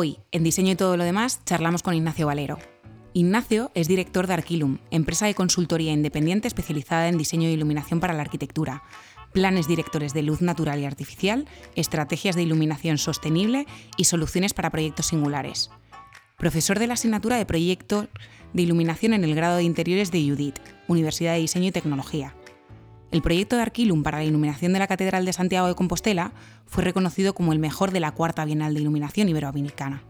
Hoy, en Diseño y todo lo demás, charlamos con Ignacio Valero. Ignacio es director de Arquilum, empresa de consultoría independiente especializada en diseño e iluminación para la arquitectura, planes directores de luz natural y artificial, estrategias de iluminación sostenible y soluciones para proyectos singulares. Profesor de la asignatura de Proyecto de Iluminación en el grado de Interiores de UDIT, Universidad de Diseño y Tecnología. El proyecto de Arquilum para la iluminación de la Catedral de Santiago de Compostela fue reconocido como el mejor de la cuarta Bienal de Iluminación Iberoamericana.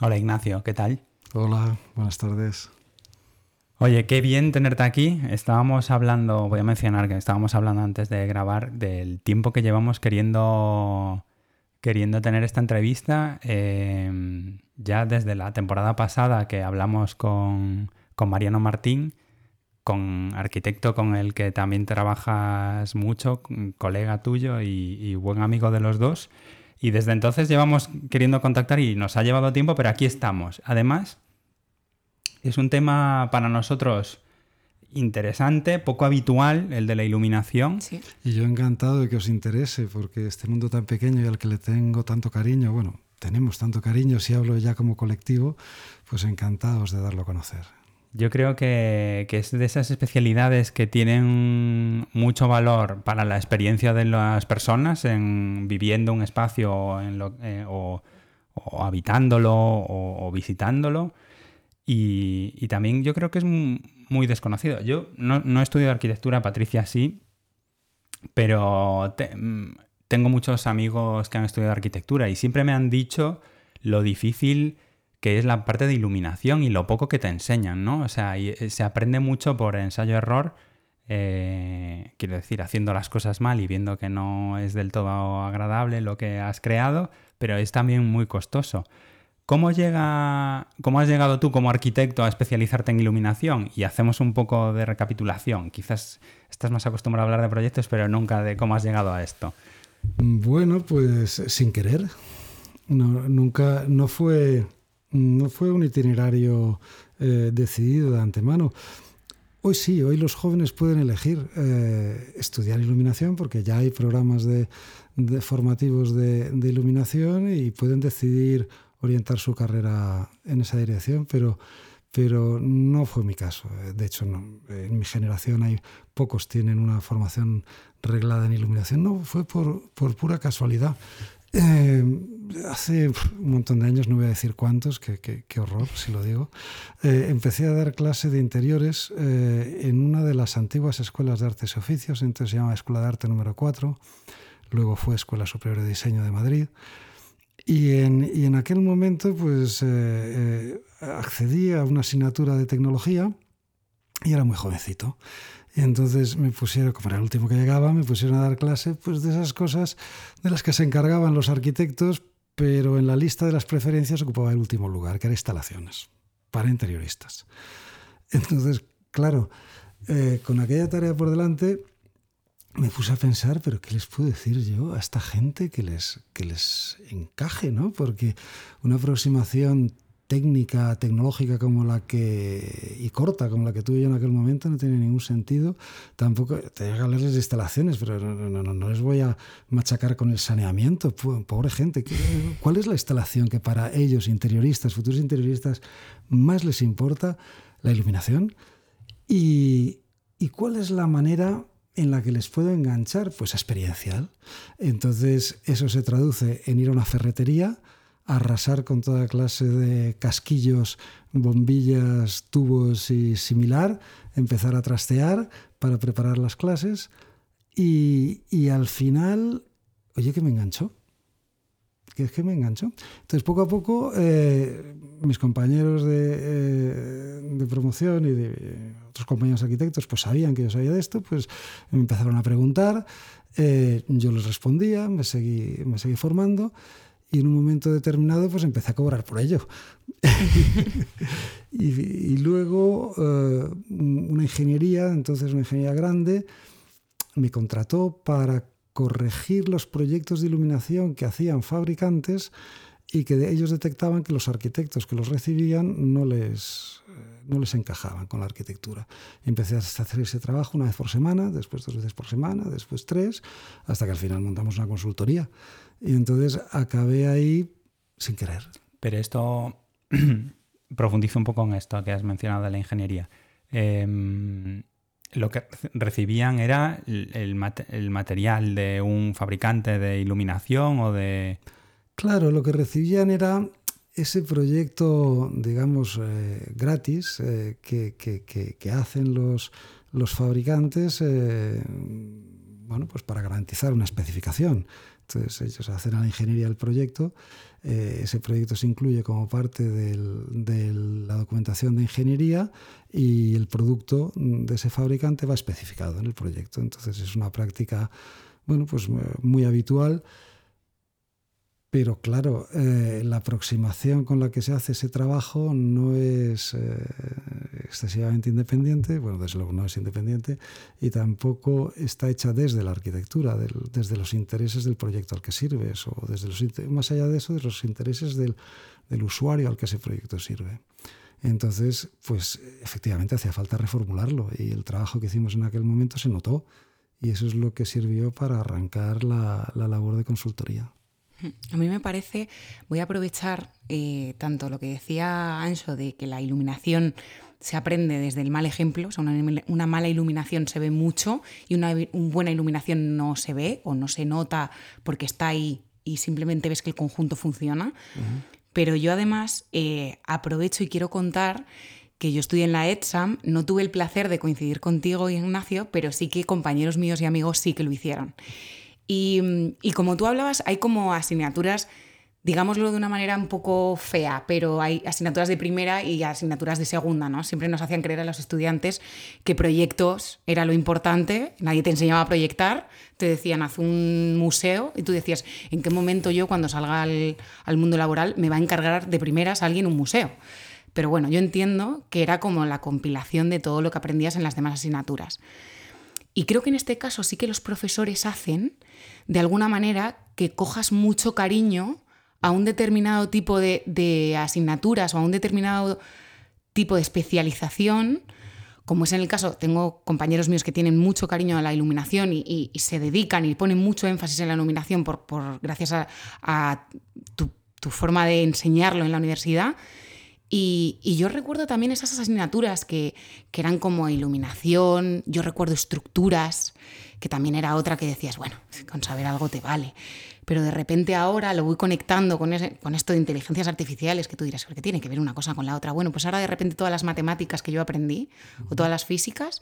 Hola Ignacio, ¿qué tal? Hola, buenas tardes. Oye, qué bien tenerte aquí. Estábamos hablando, voy a mencionar que estábamos hablando antes de grabar del tiempo que llevamos queriendo, queriendo tener esta entrevista. Em, ya desde la temporada pasada que hablamos con, Mariano Martín, con arquitecto con el que también trabajas mucho, colega tuyo y, y buen amigo de los dos. Y desde entonces llevamos queriendo contactar y nos ha llevado tiempo, pero aquí estamos. Además, es un tema para nosotros interesante, poco habitual, el de la iluminación. Y yo encantado de que os interese, porque este mundo tan pequeño y al que le tengo tanto cariño, bueno, tenemos tanto cariño, si hablo ya como colectivo, pues encantados de darlo a conocer. Yo creo que, es de esas especialidades que tienen mucho valor para la experiencia de las personas en viviendo un espacio eh, o, habitándolo o, visitándolo. Y, también yo creo que es muy desconocido. Yo no, he estudiado arquitectura, Patricia sí, pero tengo muchos amigos que han estudiado arquitectura y siempre me han dicho lo difícil que es la parte de iluminación y lo poco que te enseñan, ¿no? O sea, eh, se aprende mucho por ensayo-error, eh, quiero decir, haciendo las cosas mal y viendo que no es del todo agradable lo que has creado, pero es también muy costoso. ¿Cómo, llega, ¿Cómo has llegado tú como arquitecto a especializarte en iluminación? Y hacemos un poco de recapitulación. Quizás estás más acostumbrado a hablar de proyectos, pero nunca de cómo has llegado a esto. Bueno, pues sin querer. nunca, no fue no fue un itinerario eh, decidido de antemano. Hoy sí, hoy los jóvenes pueden elegir eh, estudiar iluminación porque ya hay programas de, formativos de, iluminación y pueden decidir orientar su carrera en esa dirección, pero, pero no fue mi caso. De hecho, en mi generación hay pocos tienen una formación reglada en iluminación. No, fue por, por pura casualidad. Eh, hace un montón de años, no voy a decir cuántos, qué, horror si lo digo, eh, empecé a dar clase de interiores eh, en una de las antiguas escuelas de artes y oficios, entonces se llama Escuela de Arte número 4, luego fue Escuela Superior de Diseño de Madrid. Y en, y en aquel momento pues accedí a una asignatura de tecnología y era muy jovencito. Y entonces me pusieron, como era el último que llegaba, me pusieron a dar clase pues, de esas cosas de las que se encargaban los arquitectos, pero en la lista de las preferencias ocupaba el último lugar, que era instalaciones para interioristas. Entonces, claro, eh, con aquella tarea por delante, me puse a pensar, pero ¿qué les puedo decir yo a esta gente que les, que les encaje? ¿no? Porque una aproximación técnica, tecnológica como la que, y corta como la que tuve yo en aquel momento, no tiene ningún sentido. Tampoco, tenía que hablarles de instalaciones, pero no, no, no, les voy a machacar con el saneamiento. Pobre gente, ¿cuál es la instalación que para ellos, interioristas, futuros interioristas, más les importa? La iluminación. ¿Y, y cuál es la manera en la que les puedo enganchar? Pues experiencial. Entonces, eso se traduce en ir a una ferretería, arrasar con toda clase de casquillos, bombillas, tubos y similar, empezar a trastear para preparar las clases y, al final, oye, que me enganchó. Que es que me enganchó. Entonces, poco a poco, eh, mis compañeros de, eh, de, promoción y de otros compañeros arquitectos, pues sabían que yo sabía de esto, pues me empezaron a preguntar, eh, yo les respondía, me seguí, me seguí formando y en un momento determinado pues empecé a cobrar por ello. y, luego eh, una ingeniería, entonces una ingeniería grande, me contrató para corregir los proyectos de iluminación que hacían fabricantes y que ellos detectaban que los arquitectos que los recibían no les, eh, no les encajaban con la arquitectura. empecé a hacer ese trabajo una vez por semana, después dos veces por semana, después tres, hasta que al final montamos una consultoría. Y entonces acabé ahí sin querer. Pero esto, profundizo un poco en esto que has mencionado de la ingeniería. Em, lo que recibían era el, material de un fabricante de iluminación o de... Claro, lo que recibían era ese proyecto, digamos, eh, gratis eh, que, hacen los, los fabricantes eh, bueno, pues para garantizar una especificación. Entonces ellos hacen la ingeniería del proyecto, ese proyecto se incluye como parte de la documentación de ingeniería y el producto de ese fabricante va especificado en el proyecto. Entonces es una práctica bueno, pues muy habitual pero claro, eh, la aproximación con la que se hace ese trabajo no es eh, excesivamente independiente, bueno, desde luego no es independiente, y tampoco está hecha desde la arquitectura, desde los intereses del proyecto al que sirves, o desde los, más allá de eso, de los intereses del, del usuario al que ese proyecto sirve. Entonces, pues efectivamente hacía falta reformularlo y el trabajo que hicimos en aquel momento se notó y eso es lo que sirvió para arrancar la, la labor de consultoría. A mí me parece, voy a aprovechar eh, tanto lo que decía Anso de que la iluminación se aprende desde el mal ejemplo, o sea, una, mala iluminación se ve mucho y una, buena iluminación no se ve o no se nota porque está ahí y simplemente ves que el conjunto funciona. Pero yo además eh, aprovecho y quiero contar que yo estudié en la ETSAM, no tuve el placer de coincidir contigo, Ignacio, pero sí que compañeros míos y amigos sí que lo hicieron. Y, como tú hablabas, hay como asignaturas, digámoslo de una manera un poco fea, pero hay asignaturas de primera y asignaturas de segunda, ¿no? Siempre nos hacían creer a los estudiantes que proyectos era lo importante, nadie te enseñaba a proyectar, te decían haz un museo y tú decías, ¿en qué momento yo cuando salga al, mundo laboral me va a encargar de primeras a alguien un museo? Pero bueno, yo entiendo que era como la compilación de todo lo que aprendías en las demás asignaturas. Y creo que en este caso sí que los profesores hacen, de alguna manera, que cojas mucho cariño a un determinado tipo de, asignaturas o a un determinado tipo de especialización, como es en el caso, tengo compañeros míos que tienen mucho cariño a la iluminación y, se dedican y ponen mucho énfasis en la iluminación por, gracias a, tu, forma de enseñarlo en la universidad. Y, yo recuerdo también esas asignaturas que, eran como iluminación, yo recuerdo estructuras, que también era otra que decías, bueno, con saber algo te vale. Pero de repente ahora lo voy conectando con, con esto de inteligencias artificiales, que tú dirás, ¿qué tiene que ver una cosa con la otra? Bueno, pues ahora de repente todas las matemáticas que yo aprendí, o todas las físicas,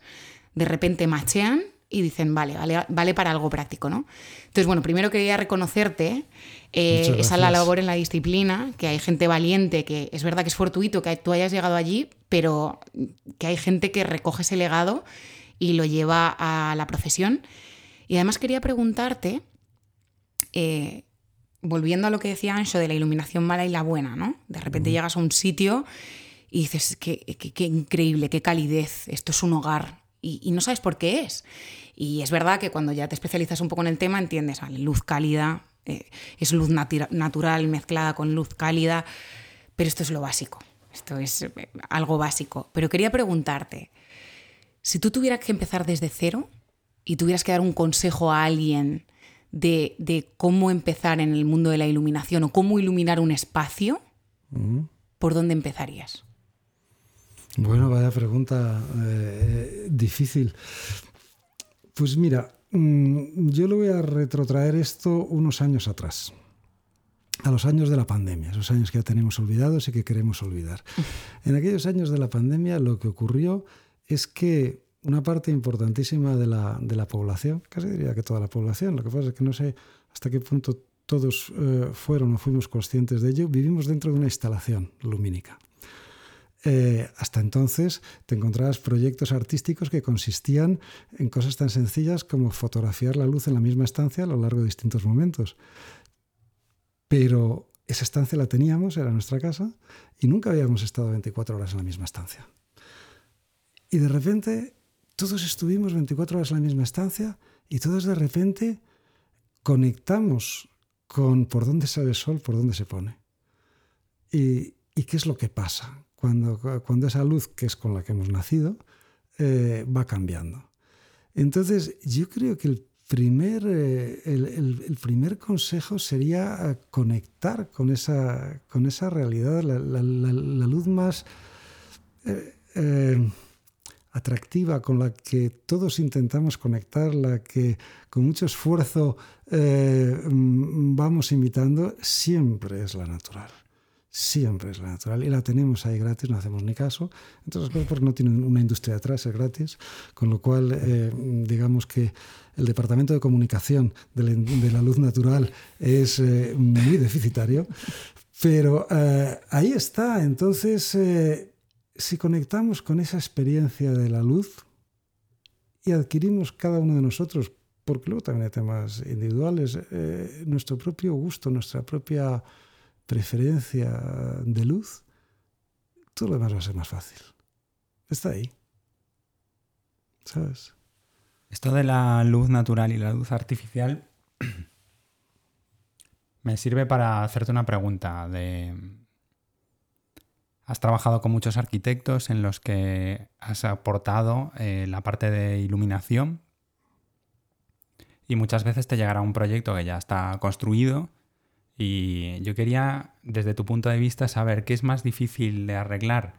de repente machean y dicen, vale, vale, vale para algo práctico, ¿no? Entonces, bueno, primero quería reconocerte eh, esa la labor en la disciplina, que hay gente valiente, que es verdad que es fortuito que tú hayas llegado allí, pero que hay gente que recoge ese legado y lo lleva a la profesión. Y además quería preguntarte, eh, volviendo a lo que decía Ancho de la iluminación mala y la buena, ¿no? De repente llegas a un sitio y dices, qué, qué, increíble, qué calidez, esto es un hogar, y, no sabes por qué es. Y es verdad que cuando ya te especializas un poco en el tema, entiendes, vale, luz cálida, eh, es luz natural mezclada con luz cálida, pero esto es lo básico, esto es eh, algo básico. Pero quería preguntarte, si tú tuvieras que empezar desde cero y tuvieras que dar un consejo a alguien de, cómo empezar en el mundo de la iluminación o cómo iluminar un espacio, ¿por dónde empezarías? Bueno, vaya pregunta eh, difícil. Pues mira, mm, yo le voy a retrotraer esto unos años atrás, a los años de la pandemia, esos años que ya tenemos olvidados y que queremos olvidar. En aquellos años de la pandemia lo que ocurrió es que una parte importantísima de la, de la población, casi diría que toda la población, lo que pasa es que no sé hasta qué punto todos eh, fueron o fuimos conscientes de ello, vivimos dentro de una instalación lumínica. Eh, hasta entonces te encontrabas proyectos artísticos que consistían en cosas tan sencillas como fotografiar la luz en la misma estancia a lo largo de distintos momentos. Pero esa estancia la teníamos, era nuestra casa, y nunca habíamos estado 24 horas en la misma estancia. Y de repente todos estuvimos 24 horas en la misma estancia y todos de repente conectamos con por dónde sale el sol, por dónde se pone. Y, qué es lo que pasa cuando, cuando esa luz, que es con la que hemos nacido, eh, va cambiando. Entonces, yo creo que el primer, eh, el, primer consejo sería conectar con esa, con esa realidad, la, luz más eh, atractiva con la que todos intentamos conectar, la que con mucho esfuerzo vamos imitando, siempre es la natural siempre es la natural y la tenemos ahí gratis, no hacemos ni caso. Entonces, porque no tiene una industria detrás, es gratis, con lo cual, eh, digamos que el departamento de comunicación de la, luz natural es eh, muy deficitario, pero eh, ahí está. Entonces, si conectamos con esa experiencia de la luz y adquirimos cada uno de nosotros, porque luego también hay temas individuales, nuestro propio gusto, nuestra propia preferencia de luz, todo lo demás va a ser más fácil. Está ahí. ¿Sabes? Esto de la luz natural y la luz artificial me sirve para hacerte una pregunta de... Has trabajado con muchos arquitectos en los que has aportado eh, la parte de iluminación y muchas veces te llegará un proyecto que ya está construido y yo quería, desde tu punto de vista, saber qué es más difícil de arreglar,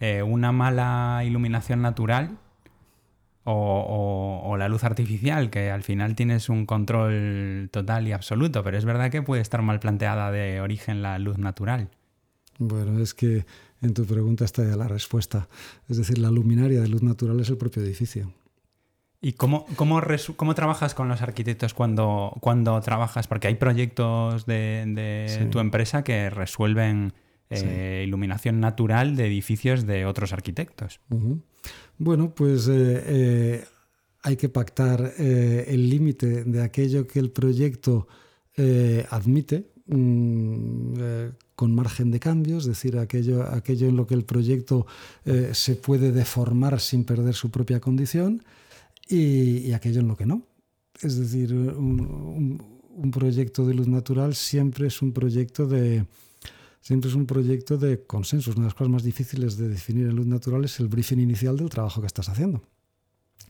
eh, una mala iluminación natural o, la luz artificial, que al final tienes un control total y absoluto, pero es verdad que puede estar mal planteada de origen la luz natural. Bueno, es que en tu pregunta está ya la respuesta. Es decir, la luminaria de luz natural es el propio edificio. ¿Y cómo, cómo, cómo, trabajas con los arquitectos cuando, cuando trabajas? Porque hay proyectos de, tu empresa que resuelven eh, iluminación natural de edificios de otros arquitectos. Bueno, pues eh, eh, hay que pactar el límite de aquello que el proyecto admite mm, con margen de cambio, es decir, aquello, aquello en lo que el proyecto se puede deformar sin perder su propia condición y, aquello en lo que no. Es decir, un, proyecto de luz natural siempre es un proyecto de, siempre es un proyecto de consenso. Una de las cosas más difíciles de definir en luz natural es el briefing inicial del trabajo que estás haciendo.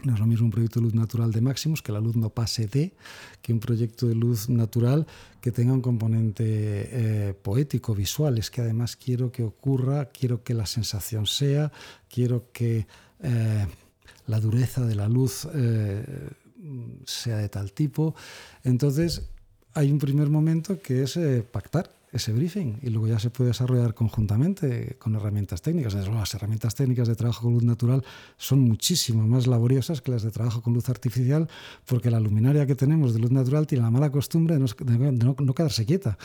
No es lo mismo un proyecto de luz natural de máximos, que la luz no pase de, que un proyecto de luz natural que tenga un componente eh, poético, visual. Es que además quiero que ocurra, quiero que la sensación sea, quiero que... Eh, la dureza de la luz eh, sea de tal tipo. Entonces, hay un primer momento que es eh, pactar ese briefing y luego ya se puede desarrollar conjuntamente con herramientas técnicas. Las herramientas técnicas de trabajo con luz natural son muchísimo más laboriosas que las de trabajo con luz artificial porque la luminaria que tenemos de luz natural tiene la mala costumbre de no quedarse quieta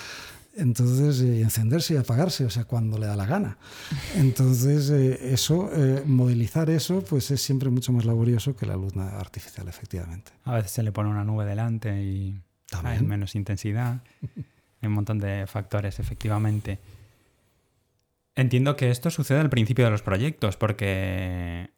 entonces eh, encenderse y apagarse, o sea, cuando le da la gana. Entonces, eh, eso, eh, modelizar eso, pues es siempre mucho más laborioso que la luz artificial, efectivamente. A veces se le pone una nube delante y hay menos intensidad. hay un montón de factores, efectivamente. Entiendo que esto sucede al principio de los proyectos, porque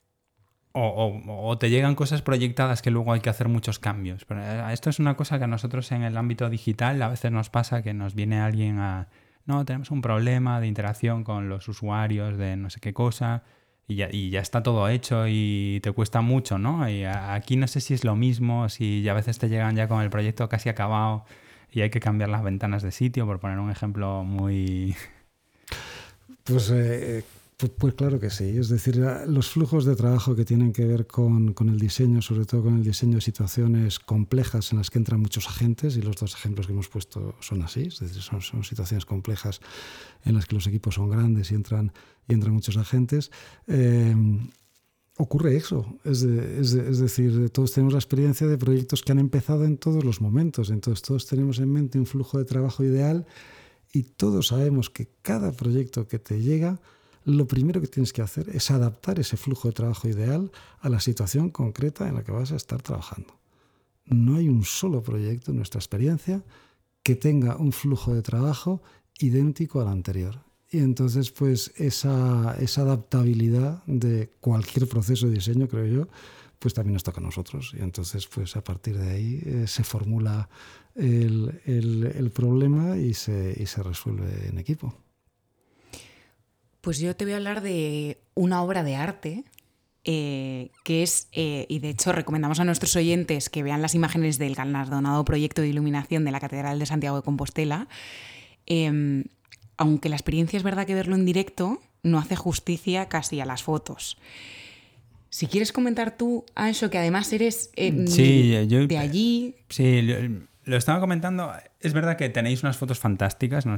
o, te llegan cosas proyectadas que luego hay que hacer muchos cambios. Pero eh, esto es una cosa que a nosotros en el ámbito digital a veces nos pasa que nos viene alguien a, no, tenemos un problema de interacción con los usuarios de no sé qué cosa y ya, y ya está todo hecho y te cuesta mucho, ¿no? Y aquí no sé si es lo mismo, si a veces te llegan ya con el proyecto casi acabado y hay que cambiar las ventanas de sitio, por poner un ejemplo muy... Pues eh, pues, claro que sí. Es decir, los flujos de trabajo que tienen que ver con, el diseño, sobre todo con el diseño de situaciones complejas en las que entran muchos agentes, y los dos ejemplos que hemos puesto son así, es decir, son, situaciones complejas en las que los equipos son grandes y entran, muchos agentes. Eh, ocurre eso. Es, es, es, decir, todos tenemos la experiencia de proyectos que han empezado en todos los momentos. Entonces, todos tenemos en mente un flujo de trabajo ideal y todos sabemos que cada proyecto que te llega lo primero que tienes que hacer es adaptar ese flujo de trabajo ideal a la situación concreta en la que vas a estar trabajando. No hay un solo proyecto en nuestra experiencia que tenga un flujo de trabajo idéntico al anterior. Y entonces, pues esa, adaptabilidad de cualquier proceso de diseño, creo yo, pues también nos toca a nosotros. Y entonces, pues a partir de ahí eh, se formula el, problema y se resuelve en equipo. Pues yo te voy a hablar de una obra de arte eh, que es, eh, y de hecho recomendamos a nuestros oyentes que vean las imágenes del galardonado proyecto de iluminación de la Catedral de Santiago de Compostela, em, aunque la experiencia es verdad que verlo en directo no hace justicia casi a las fotos. Si quieres comentar tú, Ancho, que además eres em, de allí. Sí, lo, estaba comentando. Es verdad que tenéis unas fotos fantásticas, ¿no?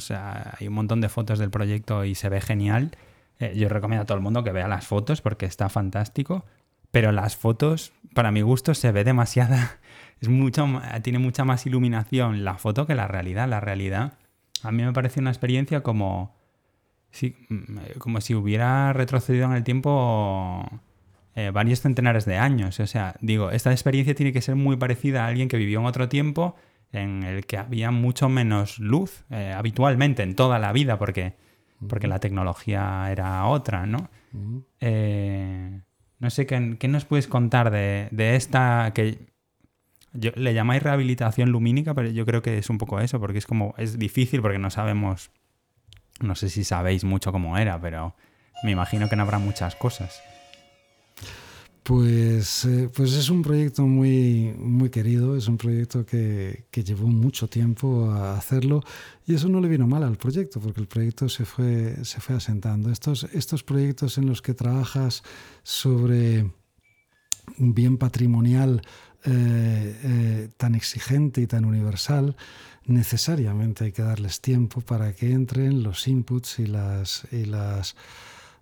hay un montón de fotos del proyecto y se ve genial. Eh, yo recomiendo a todo el mundo que vea las fotos porque está fantástico. Pero las fotos, para mi gusto, se ve demasiada. Es mucho, tiene mucha más iluminación la foto que la realidad. La realidad, a mí me parece una experiencia como si, mm, como si hubiera retrocedido en el tiempo eh, varios centenares de años. O sea, digo, esta experiencia tiene que ser muy parecida a alguien que vivió en otro tiempo en el que había mucho menos luz eh, habitualmente en toda la vida, porque porque la tecnología era otra, ¿no? Eh, no sé, ¿qué, nos puedes contar de, esta que yo, le llamáis rehabilitación lumínica, pero yo creo que es un poco eso, porque es como, es difícil porque no sabemos, no sé si sabéis mucho cómo era, pero me imagino que no habrá muchas cosas. Pues, eh, pues es un proyecto muy, muy querido, es un proyecto que, que, llevó mucho tiempo a hacerlo y eso no le vino mal al proyecto porque el proyecto se fue, se fue asentando. Estos, estos proyectos en los que trabajas sobre un bien patrimonial eh, eh, tan exigente y tan universal, necesariamente hay que darles tiempo para que entren los inputs y las... Y las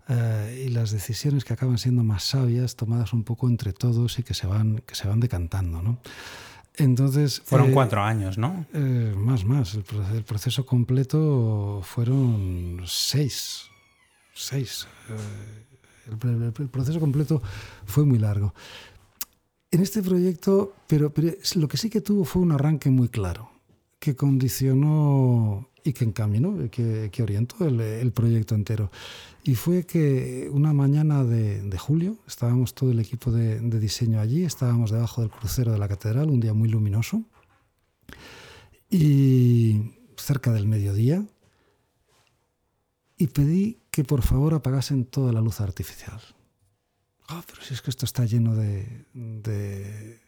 eh, y las decisiones que acaban siendo más sabias, tomadas un poco entre todos y que se van, que se van decantando. ¿no? Entonces, fueron eh, cuatro años, ¿no? Eh, más, más. El, proceso completo fueron seis. Seis. El, proceso completo fue muy largo. En este proyecto, pero, pero lo que sí que tuvo fue un arranque muy claro, que condicionó y que encaminó, que, que orientó el, el, proyecto entero. Y fue que una mañana de, de julio, estábamos todo el equipo de, de, diseño allí, estábamos debajo del crucero de la catedral, un día muy luminoso, y cerca del mediodía, y pedí que por favor apagasen toda la luz artificial. Ah, pero si es que esto está lleno de, de,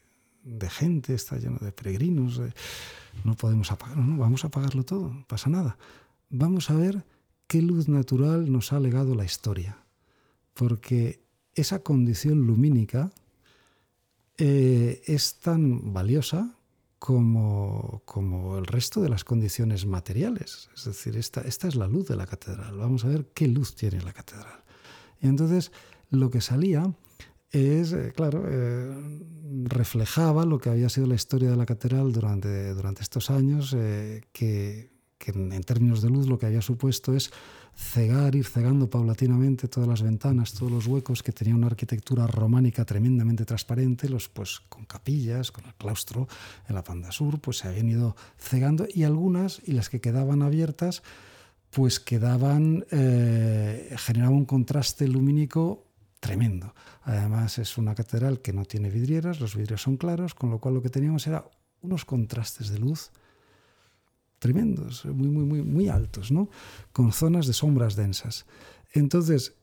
de gente, está lleno de peregrinos no podemos apagarlo, no, vamos a apagarlo todo, pasa nada. Vamos a ver qué luz natural nos ha legado la historia, porque esa condición lumínica eh, es tan valiosa como, como, el resto de las condiciones materiales. Es decir, esta, esta es la luz de la catedral. Vamos a ver qué luz tiene la catedral. Y entonces lo que salía es, eh, claro, eh, reflejaba lo que había sido la historia de la catedral durante, durante estos años, eh, que, en términos de luz lo que había supuesto es cegar, ir cegando paulatinamente todas las ventanas, todos los huecos que tenía una arquitectura románica tremendamente transparente, los pues con capillas, con el claustro en la Panda Sur, pues se habían ido cegando y algunas, y las que quedaban abiertas, pues quedaban, eh, generaban un contraste lumínico tremendo. Además es una catedral que no tiene vidrieras, los vidrios son claros, con lo cual lo que teníamos era unos contrastes de luz tremendos, muy, muy, muy, muy altos, ¿no? con zonas de sombras densas. Entonces,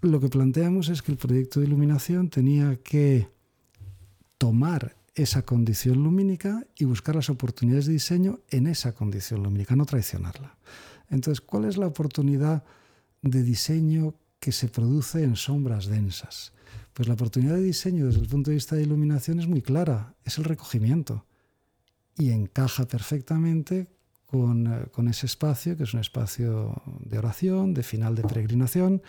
lo que planteamos es que el proyecto de iluminación tenía que tomar esa condición lumínica y buscar las oportunidades de diseño en esa condición lumínica, no traicionarla. Entonces, ¿cuál es la oportunidad de diseño que se produce en sombras densas. Pues la oportunidad de diseño desde el punto de vista de iluminación es muy clara, es el recogimiento. Y encaja perfectamente con, eh, con, ese espacio, que es un espacio de oración, de final de peregrinación.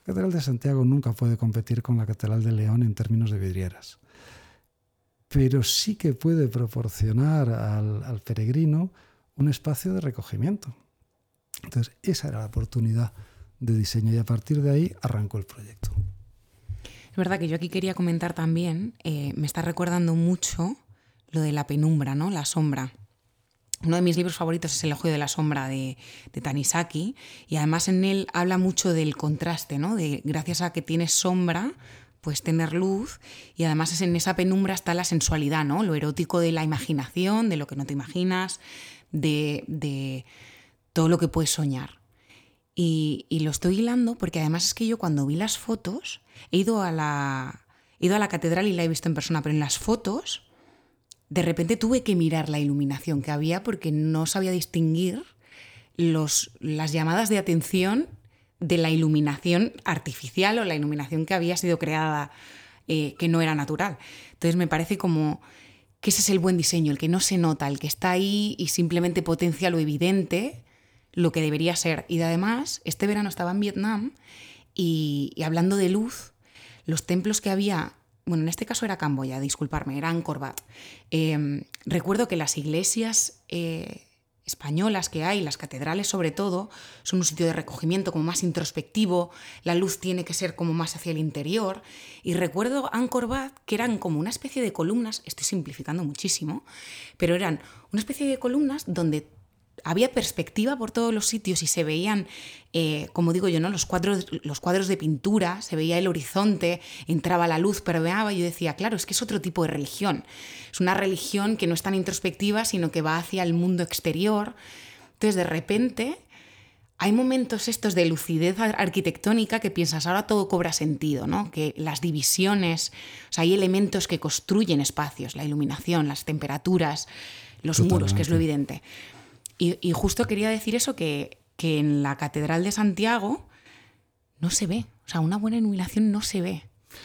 La Catedral de Santiago nunca puede competir con la Catedral de León en términos de vidrieras, pero sí que puede proporcionar al, al peregrino un espacio de recogimiento. Entonces, esa era la oportunidad de diseño y a partir de ahí arrancó el proyecto. Es verdad que yo aquí quería comentar también, eh, me está recordando mucho lo de la penumbra, ¿no? La sombra. Uno de mis libros favoritos es El ojo de la sombra de, de, Tanisaki y además en él habla mucho del contraste, ¿no? De gracias a que tienes sombra pues tener luz y además en esa penumbra está la sensualidad, ¿no? Lo erótico de la imaginación, de lo que no te imaginas, de, de todo lo que puedes soñar. Y, lo estoy hilando porque además es que yo cuando vi las fotos, he ido a la, he ido a la catedral y la he visto en persona, pero en las fotos de repente tuve que mirar la iluminación que había porque no sabía distinguir los, las llamadas de atención de la iluminación artificial o la iluminación que había sido creada eh, que no era natural. Entonces me parece como que ese es el buen diseño, el que no se nota, el que está ahí y simplemente potencia lo evidente, lo que debería ser. Y además, este verano estaba en Vietnam y, hablando de luz, los templos que había bueno, en este caso era Camboya, disculparme, era Angkor Wat. Eh, recuerdo que las iglesias eh, españolas que hay, las catedrales sobre todo, son un sitio de recogimiento como más introspectivo, la luz tiene que ser como más hacia el interior. Y recuerdo Angkor Wat que eran como una especie de columnas, estoy simplificando muchísimo, pero eran una especie de columnas donde había perspectiva por todos los sitios y se veían, eh, como digo yo, ¿no? los, cuadros, los cuadros de pintura, se veía el horizonte, entraba la luz, permeaba y yo decía, claro, es que es otro tipo de religión. Es una religión que no es tan introspectiva, sino que va hacia el mundo exterior. Entonces, de repente, hay momentos estos de lucidez arquitectónica que piensas, ahora todo cobra sentido, ¿no? Que las divisiones, o sea, hay elementos que construyen espacios, la iluminación, las temperaturas, los muros, que es lo evidente. Y, justo quería decir eso, que, en la Catedral de Santiago no se ve. O sea, una buena iluminación no se ve.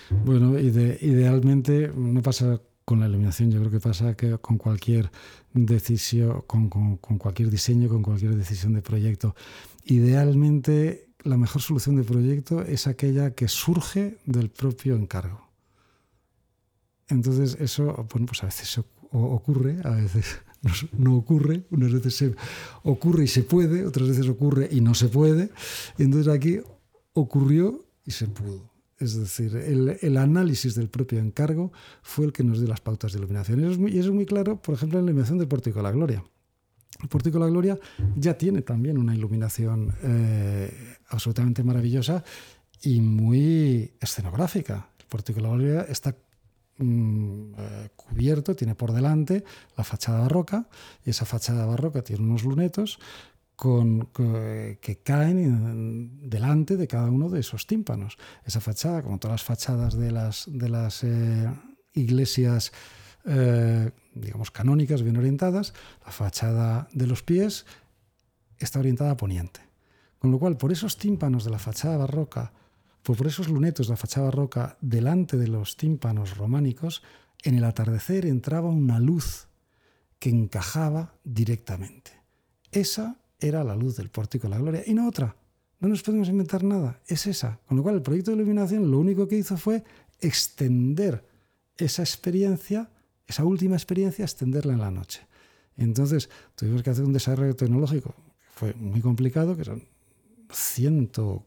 Bueno, idealmente no pasa con la iluminación, yo creo que pasa que con cualquier decisión, con, cualquier diseño, con cualquier decisión de proyecto. Idealmente, la mejor solución de proyecto es aquella que surge del propio encargo. Entonces, eso, bueno, pues a veces ocurre, a veces no, ocurre, unas veces se ocurre y se puede, otras veces ocurre y no se puede. Y entonces aquí ocurrió y se pudo. Es decir, el, análisis del propio encargo fue el que nos dio las pautas de iluminación. Y eso es muy, es muy claro, por ejemplo, en la iluminación del Pórtico de la Gloria. El Pórtico de la Gloria ya tiene también una iluminación eh, absolutamente maravillosa y muy escenográfica. El Pórtico de la Gloria está Eh, cubierto, tiene por delante la fachada barroca y esa fachada barroca tiene unos lunetos con, que caen delante de cada uno de esos tímpanos. Esa fachada, como todas las fachadas de las, eh, iglesias, eh, digamos, canónicas, bien orientadas, la fachada de los pies está orientada a poniente. Con lo cual, por esos tímpanos de la fachada barroca, pues por esos lunetos de la fachada barroca, delante de los tímpanos románicos, en el atardecer entraba una luz que encajaba directamente. Esa era la luz del pórtico de la gloria y no otra. No nos podemos inventar nada, es esa. Con lo cual el proyecto de iluminación lo único que hizo fue extender esa experiencia, esa última experiencia, extenderla en la noche. Entonces tuvimos que hacer un desarrollo tecnológico que fue muy complicado, que son ciento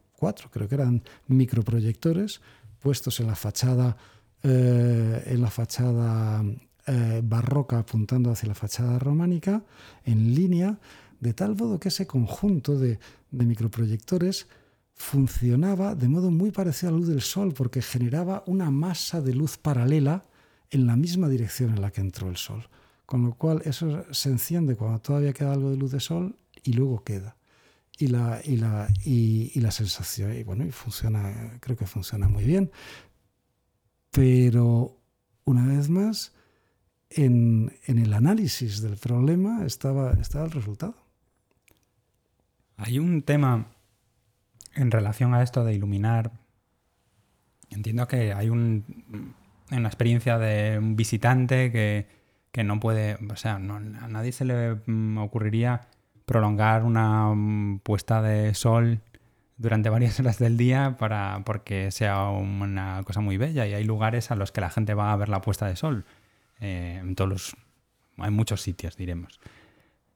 creo que eran microproyectores puestos en la fachada, eh, en la fachada eh, barroca apuntando hacia la fachada románica, en línea, de tal modo que ese conjunto de, de microproyectores funcionaba de modo muy parecido a la luz del sol, porque generaba una masa de luz paralela en la misma dirección en la que entró el sol. Con lo cual eso se enciende cuando todavía queda algo de luz de sol y luego queda y la, y la, y, la sensación. Y bueno, y funciona, creo que funciona muy bien. Pero una vez más, en, en el análisis del problema estaba, estaba el resultado. Hay un tema en relación a esto de iluminar. Entiendo que hay un, una experiencia de un visitante que, que no puede, o sea, no, a nadie se le mm, ocurriría prolongar una mm, puesta de sol durante varias horas del día para porque sea una cosa muy bella. Y hay lugares a los que la gente va a ver la puesta de sol. Eh, en todos los hay muchos sitios diremos.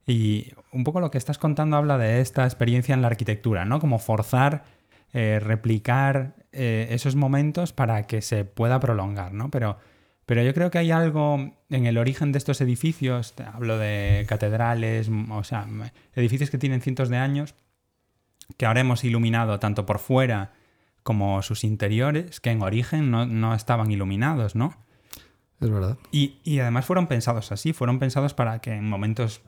Y un poco lo que estás contando habla de esta experiencia en la arquitectura no como forzar eh, replicar eh, esos momentos para que se pueda prolongar no pero pero yo creo que hay algo en el origen de estos edificios, hablo de catedrales, o sea, edificios que tienen cientos de años, que ahora hemos iluminado tanto por fuera como sus interiores, que en origen no, no estaban iluminados, ¿no? Es verdad. Y, y, además fueron pensados así, fueron pensados para que en momentos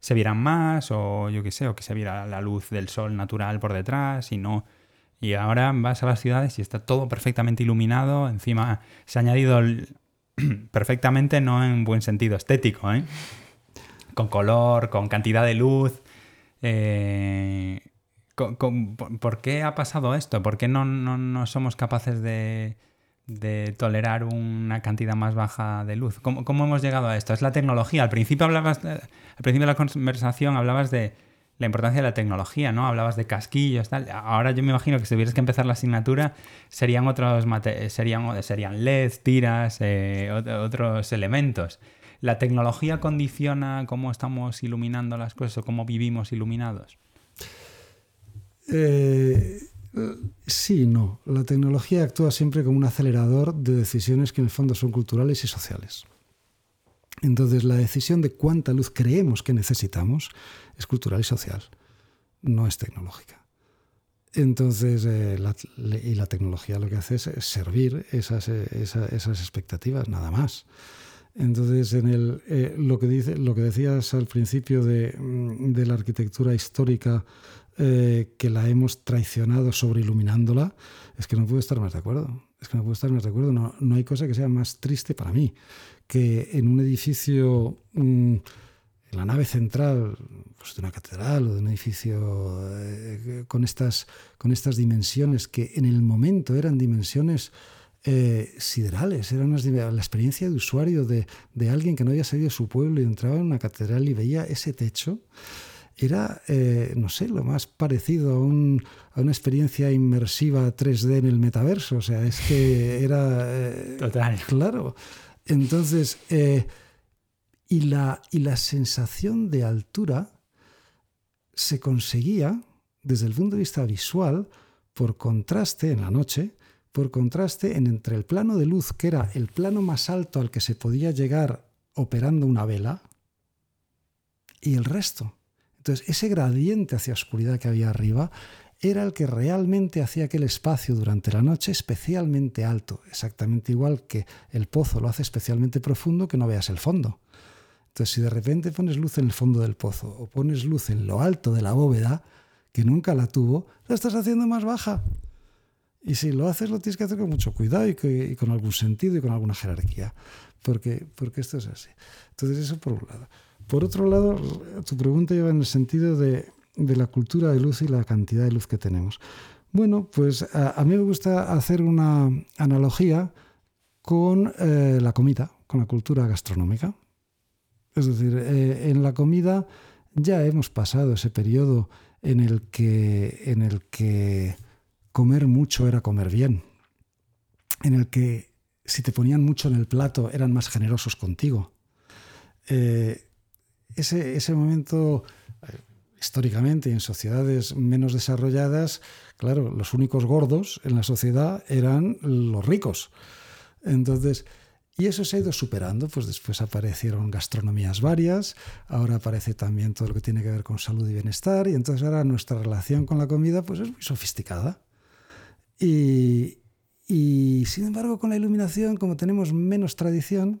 se vieran más, o yo qué sé, o que se viera la luz del sol natural por detrás y no. Y ahora vas a las ciudades y está todo perfectamente iluminado. Encima se ha añadido perfectamente, no en buen sentido estético, ¿eh? con color, con cantidad de luz. Eh, por, qué ha pasado esto? ¿Por qué no, no, somos capaces de, de, tolerar una cantidad más baja de luz? ¿Cómo, ¿Cómo, hemos llegado a esto? Es la tecnología. Al principio hablabas, al principio de la conversación hablabas de la importancia de la tecnología, ¿no? Hablabas de casquillos, tal. Ahora yo me imagino que si tuvieras que empezar la asignatura serían otros serían, serían LEDs, tiras, eh, otros elementos. ¿La tecnología condiciona cómo estamos iluminando las cosas o cómo vivimos iluminados? Eh, sí, no. La tecnología actúa siempre como un acelerador de decisiones que en el fondo son culturales y sociales. Entonces, la decisión de cuánta luz creemos que necesitamos es cultural y social, no es tecnológica. Entonces, eh, la, y la tecnología lo que hace es servir esas, esas expectativas, nada más. Entonces, en el, eh, lo, que dice, lo que decías al principio de, mm, de la arquitectura histórica, eh, que la hemos traicionado sobre iluminándola, es que no puedo estar más de acuerdo. Es que no puedo estar más de acuerdo. No, no hay cosa que sea más triste para mí que en un edificio, mm, en la nave central pues de una catedral o de un edificio eh, con, estas, con estas dimensiones que en el momento eran dimensiones eh, siderales, era la experiencia de usuario de, de, alguien que no había salido de su pueblo y entraba en una catedral y veía ese techo, era, eh, no sé, lo más parecido a, un, a, una experiencia inmersiva 3D en el metaverso. O sea, es que era... Eh, Total. Claro. Entonces, y, la, y la sensación de altura se conseguía desde el punto de vista visual por contraste en la noche por contraste en entre el plano de luz, que era el plano más alto al que se podía llegar operando una vela, y el resto. Entonces, ese gradiente hacia oscuridad que había arriba era el que realmente hacía aquel espacio durante la noche especialmente alto, exactamente igual que el pozo lo hace especialmente profundo que no veas el fondo. Entonces, si de repente pones luz en el fondo del pozo o pones luz en lo alto de la bóveda, que nunca la tuvo, la estás haciendo más baja. Y si lo haces, lo tienes que hacer con mucho cuidado y, con algún sentido y con alguna jerarquía, porque, porque esto es así. Entonces, eso por un lado. Por otro lado, tu pregunta lleva en el sentido de, de la cultura de luz y la cantidad de luz que tenemos. Bueno, pues a, mí me gusta hacer una analogía con eh, la comida, con la cultura gastronómica. Es decir, eh, en la comida ya hemos pasado ese periodo en el que, en el que comer mucho era comer bien, en el que si te ponían mucho en el plato eran más generosos contigo. Eh, ese, ese, momento, eh, históricamente, en sociedades menos desarrolladas, claro, los únicos gordos en la sociedad eran los ricos. Entonces, y eso se ha ido superando, pues después aparecieron gastronomías varias, ahora aparece también todo lo que tiene que ver con salud y bienestar, y entonces ahora nuestra relación con la comida pues es muy sofisticada. Y, sin embargo, con la iluminación, como tenemos menos tradición,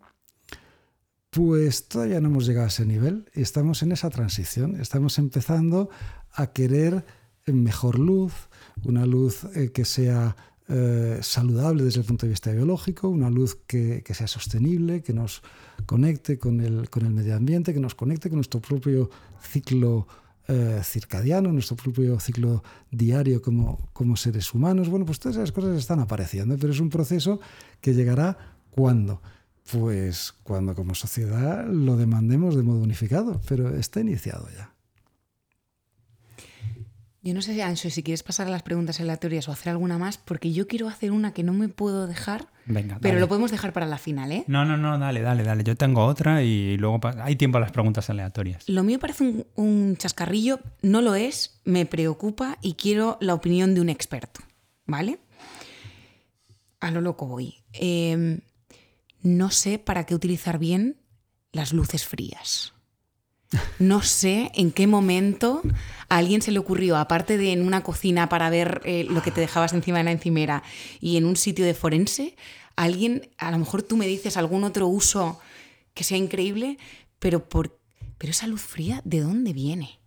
pues todavía no hemos llegado a ese nivel. y Estamos en esa transición. Estamos empezando a querer mejor luz, una luz eh, que sea eh, saludable desde el punto de vista biológico, una luz que, sea sostenible, que nos conecte con el, con el medio ambiente, que nos conecte con nuestro propio ciclo eh, circadiano, nuestro propio ciclo diario como, como seres humanos. Bueno, pues todas esas cosas están apareciendo, pero es un proceso que llegará cuando. Pues cuando como sociedad lo demandemos de modo unificado, pero está iniciado ya. Yo no sé, Ancho, si quieres pasar a las preguntas aleatorias o hacer alguna más, porque yo quiero hacer una que no me puedo dejar, Venga, pero lo podemos dejar para la final, ¿eh? No, no, no, dale, dale, dale. Yo tengo otra y luego hay tiempo a las preguntas aleatorias. Lo mío parece un, un chascarrillo, no lo es, me preocupa y quiero la opinión de un experto, ¿vale? A lo loco voy. Em, no sé para qué utilizar bien las luces frías. No sé en qué momento a alguien se le ocurrió, aparte de en una cocina para ver eh, lo que te dejabas encima de la encimera y en un sitio de forense, alguien, a lo mejor tú me dices algún otro uso que sea increíble, pero, por, pero esa luz fría, ¿de dónde viene?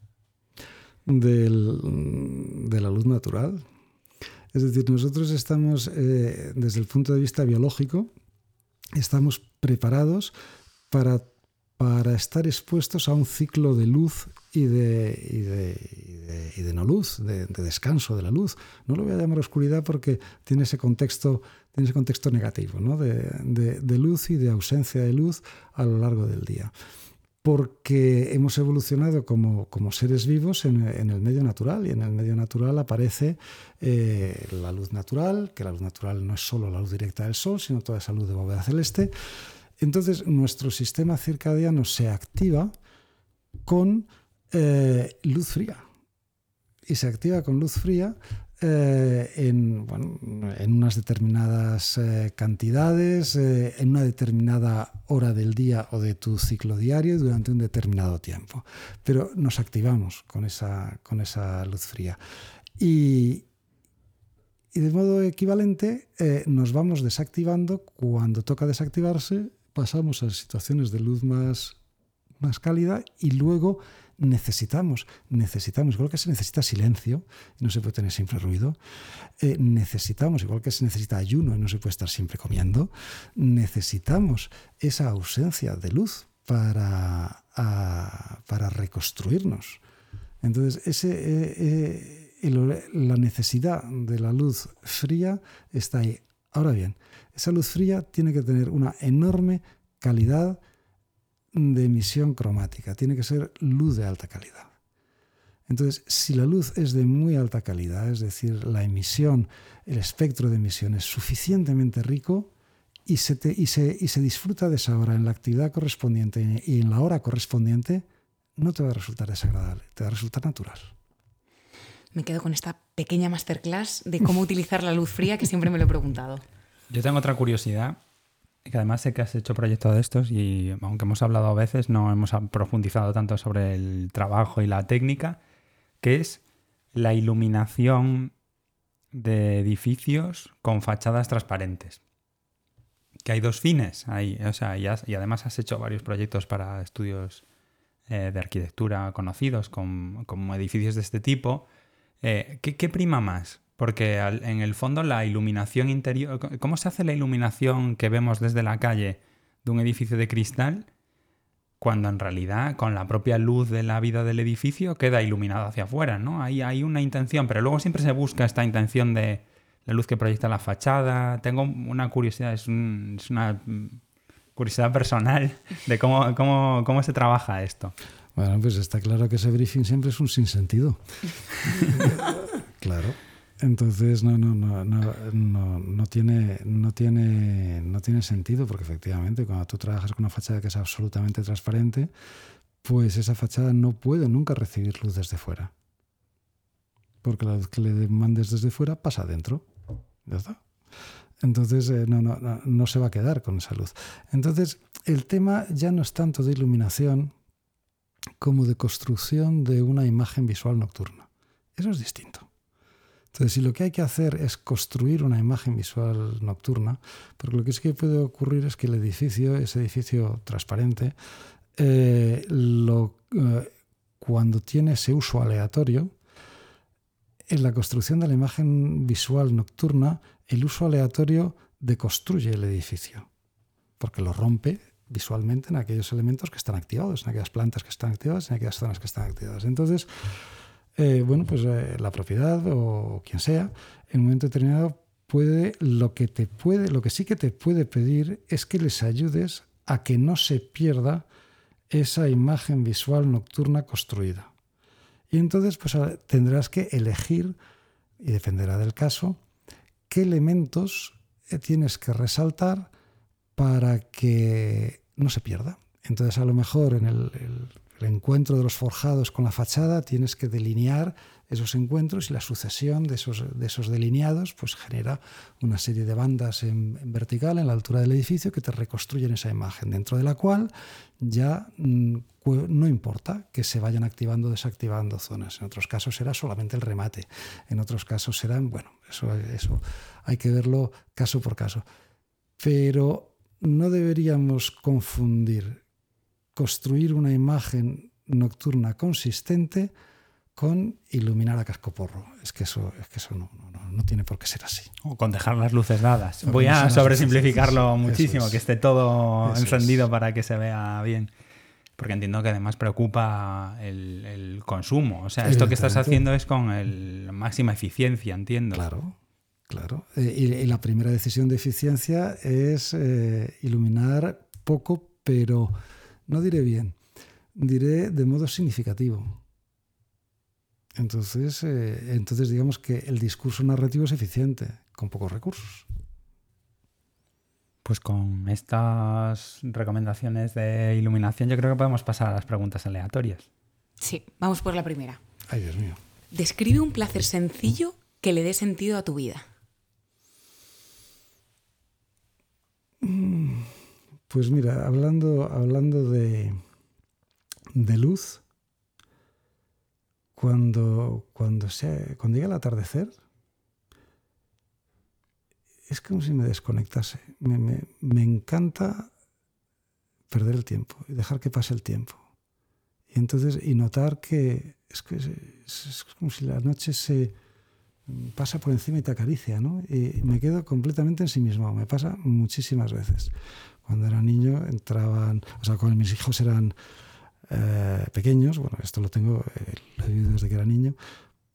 Del, de la luz natural. Es decir, nosotros estamos, eh, desde el punto de vista biológico, estamos preparados para para estar expuestos a un ciclo de luz y de, y de, no luz, de, descanso de la luz. No lo voy a llamar oscuridad porque tiene ese contexto, tiene ese contexto negativo, ¿no? de, luz y de ausencia de luz a lo largo del día. Porque hemos evolucionado como, como seres vivos en, en, el medio natural y en el medio natural aparece eh, la luz natural, que la luz natural no es solo la luz directa del sol, sino toda esa luz de bóveda celeste entonces nuestro sistema circadiano se activa con eh, luz fría. Y se activa con luz fría eh, en, unas determinadas eh, cantidades, en una determinada hora del día o de tu ciclo diario durante un determinado tiempo. Pero nos activamos con esa, con esa luz fría. Y, y de modo equivalente nos vamos desactivando cuando toca desactivarse pasamos a situaciones de luz más, más cálida y luego necesitamos, necesitamos, igual que se necesita silencio y no se puede tener siempre ruido, eh, necesitamos, igual que se necesita ayuno y no se puede estar siempre comiendo, necesitamos esa ausencia de luz para, para reconstruirnos. Entonces, ese, eh, eh, la necesidad de la luz fría está ahí. Ahora bien, esa luz fría tiene que tener una enorme calidad de emisión cromática, tiene que ser luz de alta calidad. Entonces, si la luz es de muy alta calidad, es decir, la emisión, el espectro de emisión es suficientemente rico y se, y se disfruta de esa hora en la actividad correspondiente y en la hora correspondiente, no te va a resultar desagradable, te va a resultar natural. Me quedo con esta pequeña masterclass de cómo utilizar la luz fría que siempre me lo he preguntado. Yo tengo otra curiosidad, que además sé que has hecho proyectos de estos y aunque hemos hablado a veces, no hemos profundizado tanto sobre el trabajo y la técnica, que es la iluminación de edificios con fachadas transparentes. Que hay dos fines ahí, o sea, y, además has hecho varios proyectos para estudios eh, de arquitectura conocidos con, edificios de este tipo. Eh, ¿qué, prima más? Porque en el fondo la iluminación interior, ¿cómo se hace la iluminación que vemos desde la calle de un edificio de cristal cuando en realidad con la propia luz de la vida del edificio queda iluminado hacia afuera, ¿no? Hay, hay una intención, pero luego siempre se busca esta intención de la luz que proyecta la fachada. Tengo una curiosidad, es, una curiosidad personal de cómo, cómo, cómo se trabaja esto. Bueno, pues está claro que ese briefing siempre es un sinsentido. claro. Entonces no, no, no, no, no, tiene, no, tiene, no tiene sentido porque efectivamente cuando tú trabajas con una fachada que es absolutamente transparente, pues esa fachada no puede nunca recibir luz desde fuera. Porque la luz que le mandes desde fuera pasa adentro. ¿Ya está? Entonces eh, no, no, no se va a quedar con esa luz. Entonces el tema ya no es tanto de iluminación como de construcción de una imagen visual nocturna. Eso es distinto. Entonces, si lo que hay que hacer es construir una imagen visual nocturna, porque lo que sí que puede ocurrir es que el edificio, ese edificio transparente, eh, eh, cuando tiene ese uso aleatorio, en la construcción de la imagen visual nocturna, el uso aleatorio deconstruye el edificio, porque lo rompe visualmente en aquellos elementos que están activados, en aquellas plantas que están activadas, en aquellas zonas que están activadas. Entonces, eh, bueno, pues eh, la propiedad o quien sea, en un momento determinado puede, lo que te puede, lo que sí que te puede pedir es que les ayudes a que no se pierda esa imagen visual nocturna construida. Y entonces pues tendrás que elegir, y dependerá del caso, qué elementos eh, tienes que resaltar para que no se pierda. Entonces a lo mejor en el el encuentro de los forjados con la fachada, tienes que delinear esos encuentros y la sucesión de esos, de esos delineados pues genera una serie de bandas en, vertical en la altura del edificio que te reconstruyen esa imagen, dentro de la cual ya mm, no importa que se vayan activando o desactivando zonas. En otros casos será solamente el remate. En otros casos serán, bueno, eso, eso hay que verlo caso por caso. Pero no deberíamos confundir construir una imagen nocturna consistente con iluminar a cascoporro. Es que eso, es que eso no, no, tiene por qué ser así. O con dejar las luces dadas. Voy a sobresimplificarlo muchísimo, que esté todo encendido para que se vea bien. Porque entiendo que además preocupa el, consumo. O sea, esto que estás haciendo es con la máxima eficiencia, entiendo. Claro, claro. Eh, y, la primera decisión de eficiencia es eh, iluminar poco, pero no diré bien, diré de modo significativo. Entonces, eh, entonces digamos que el discurso narrativo es eficiente, con pocos recursos. Pues con estas recomendaciones de iluminación yo creo que podemos pasar a las preguntas aleatorias. Sí, vamos por la primera. Ay, Dios mío. Describe un placer sencillo que le dé sentido a tu vida. Pues mira, hablando, hablando de, de luz, cuando, cuando, cuando llega el atardecer, es como si me desconectase. Me, encanta perder el tiempo y dejar que pase el tiempo. Y entonces, y notar que es, que es, como si la noche se pasa por encima y te acaricia, ¿no? Y me quedo completamente en sí mismo. Me pasa muchísimas veces. Cuando era niño entraban, o sea, cuando mis hijos eran eh, pequeños, bueno, esto lo tengo, eh, lo he vivido desde que era niño,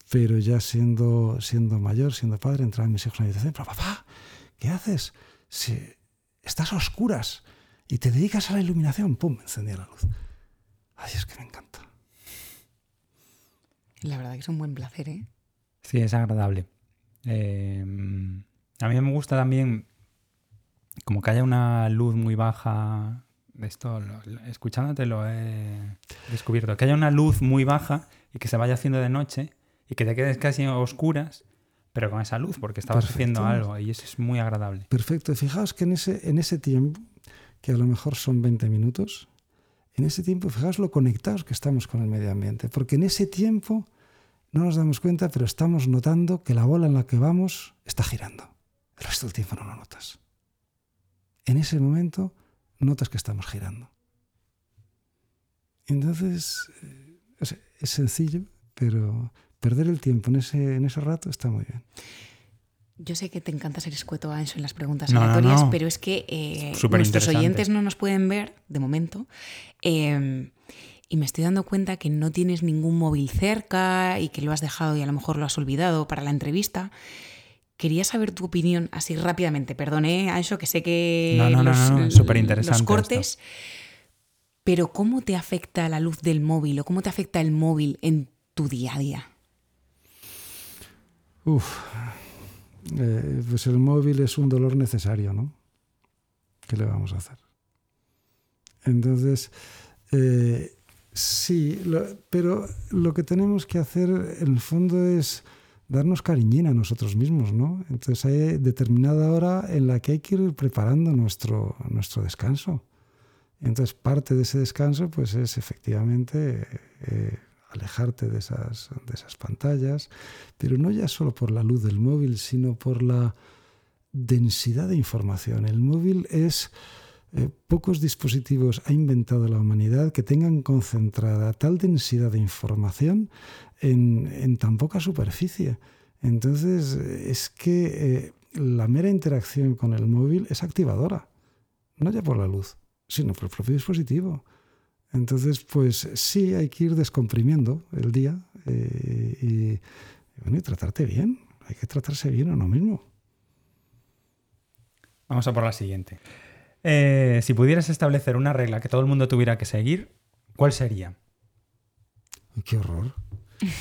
pero ya siendo, siendo mayor, siendo padre, entraban mis hijos en la habitación, pero papá, ¿qué haces? Si estás a oscuras y te dedicas a la iluminación, ¡pum!, encendía la luz. Ay, es que me encanta. La verdad que es un buen placer, ¿eh? Sí, es agradable. Eh, a mí me gusta también como que haya una luz muy baja esto, escuchándote lo he descubierto, que haya una luz muy baja y que se vaya haciendo de noche y que te quedes casi oscuras, pero con esa luz, porque estabas haciendo algo y eso es muy agradable. Perfecto. Fijaos que en ese, en ese tiempo, que a lo mejor son 20 minutos, en ese tiempo, fijaos lo conectados que estamos con el medio ambiente, porque en ese tiempo no nos damos cuenta, pero estamos notando que la bola en la que vamos está girando. El resto del tiempo no lo notas. En ese momento notas que estamos girando. Entonces, eh, es, sencillo, pero perder el tiempo en ese, en ese rato está muy bien. Yo sé que te encanta ser escueto a eso en las preguntas aleatorias, pero es que eh, nuestros oyentes no nos pueden ver de momento. Em, y me estoy dando cuenta que no tienes ningún móvil cerca y que lo has dejado y a lo mejor lo has olvidado para la entrevista. Quería saber tu opinión así rápidamente. Perdone, Ancho, que sé que no, los, cortes. Pero ¿cómo te afecta la luz del móvil o cómo te afecta el móvil en tu día a día? Uf, eh, pues el móvil es un dolor necesario, ¿no? ¿Qué le vamos a hacer? Entonces, eh, sí, pero lo que tenemos que hacer en el fondo es darnos cariñina a nosotros mismos, ¿no? Entonces hay determinada hora en la que hay que ir preparando nuestro, nuestro descanso. Entonces parte de ese descanso pues es efectivamente eh, alejarte de esas, de esas pantallas, pero no ya solo por la luz del móvil, sino por la densidad de información. El móvil es... Eh, pocos dispositivos ha inventado la humanidad que tengan concentrada tal densidad de información en, tan poca superficie. Entonces, es que eh, la mera interacción con el móvil es activadora, no ya por la luz, sino por el propio dispositivo. Entonces, pues sí, hay que ir descomprimiendo el día eh, y, bueno, y tratarte bien. Hay que tratarse bien a uno mismo. Vamos a por la siguiente. Eh, si pudieras establecer una regla que todo el mundo tuviera que seguir, ¿cuál sería? Qué horror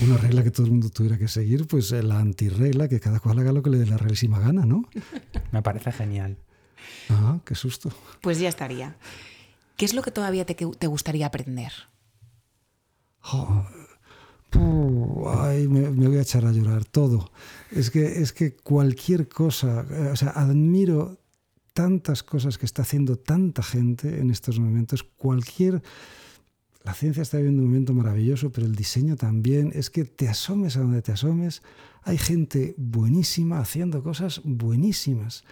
una regla que todo el mundo tuviera que seguir, pues eh, la antirregla, que cada cual haga lo que le dé la realísima gana, ¿no? Me parece genial. Ah, qué susto. Pues ya estaría. ¿Qué es lo que todavía te, gustaría aprender? Oh, ay, me, voy a echar a llorar todo. Es que, es que cualquier cosa, eh, o sea, admiro tantas cosas que está haciendo tanta gente en estos momentos, cualquier la ciencia está viviendo un momento maravilloso, pero el diseño también. Es que te asomes a donde te asomes, hay gente buenísima haciendo cosas buenísimas.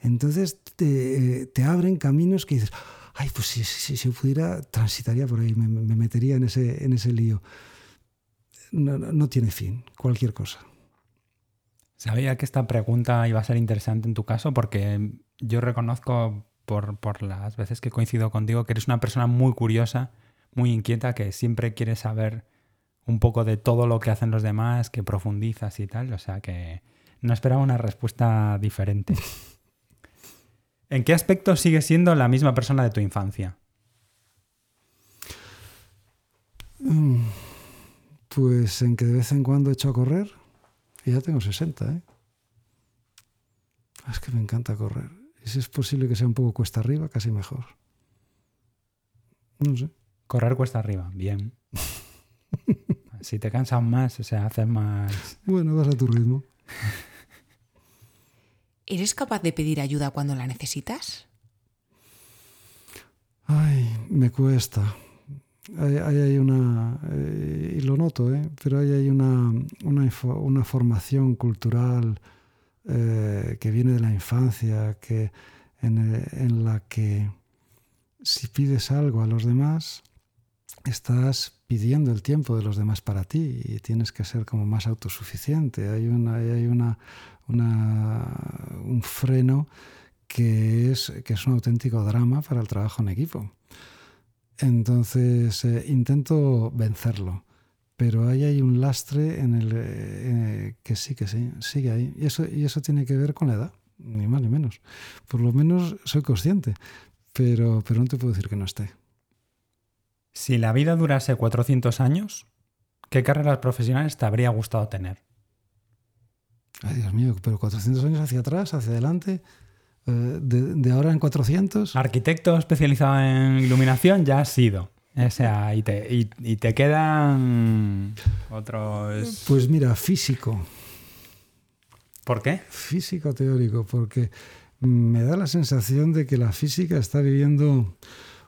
Entonces te, abren caminos que dices, ay, pues si, si, si pudiera, transitaría por ahí, me, metería en ese, en ese lío. No, no, tiene fin, cualquier cosa. Sabía que esta pregunta iba a ser interesante en tu caso porque yo reconozco por, por las veces que coincido contigo que eres una persona muy curiosa muy inquieta, que siempre quiere saber un poco de todo lo que hacen los demás, que profundizas y tal. O sea que no esperaba una respuesta diferente. ¿En qué aspecto sigues siendo la misma persona de tu infancia? Mm, pues en que de vez en cuando he hecho a correr. Y ya tengo 60, ¿eh? Es que me encanta correr. Y si es posible que sea un poco cuesta arriba, casi mejor. No sé. Correr cuesta arriba, bien. si te cansas más, o sea, haces más... Bueno, vas a tu ritmo. ¿Eres capaz de pedir ayuda cuando la necesitas? Ay, me cuesta. Hay, hay una, eh, y lo noto, ¿eh? pero hay, hay una, una, una formación cultural eh, que viene de la infancia, que, en, en la que si pides algo a los demás, estás pidiendo el tiempo de los demás para ti y tienes que ser como más autosuficiente. Hay, una, hay una, un freno que es, que es un auténtico drama para el trabajo en equipo. Entonces eh, intento vencerlo, pero ahí hay un lastre en el eh, que sí, que sí, sigue ahí. Y eso, y eso tiene que ver con la edad, ni más ni menos. Por lo menos soy consciente, pero, pero no te puedo decir que no esté. Si la vida durase 400 años, ¿qué carreras profesionales te habría gustado tener? Ay, Dios mío, pero 400 años hacia atrás, hacia adelante, eh, de, ahora en 400. Arquitecto especializado en iluminación ya has sido. O sea, y te, y te quedan otros. Pues mira, físico. ¿Por qué? Físico teórico, porque me da la sensación de que la física está viviendo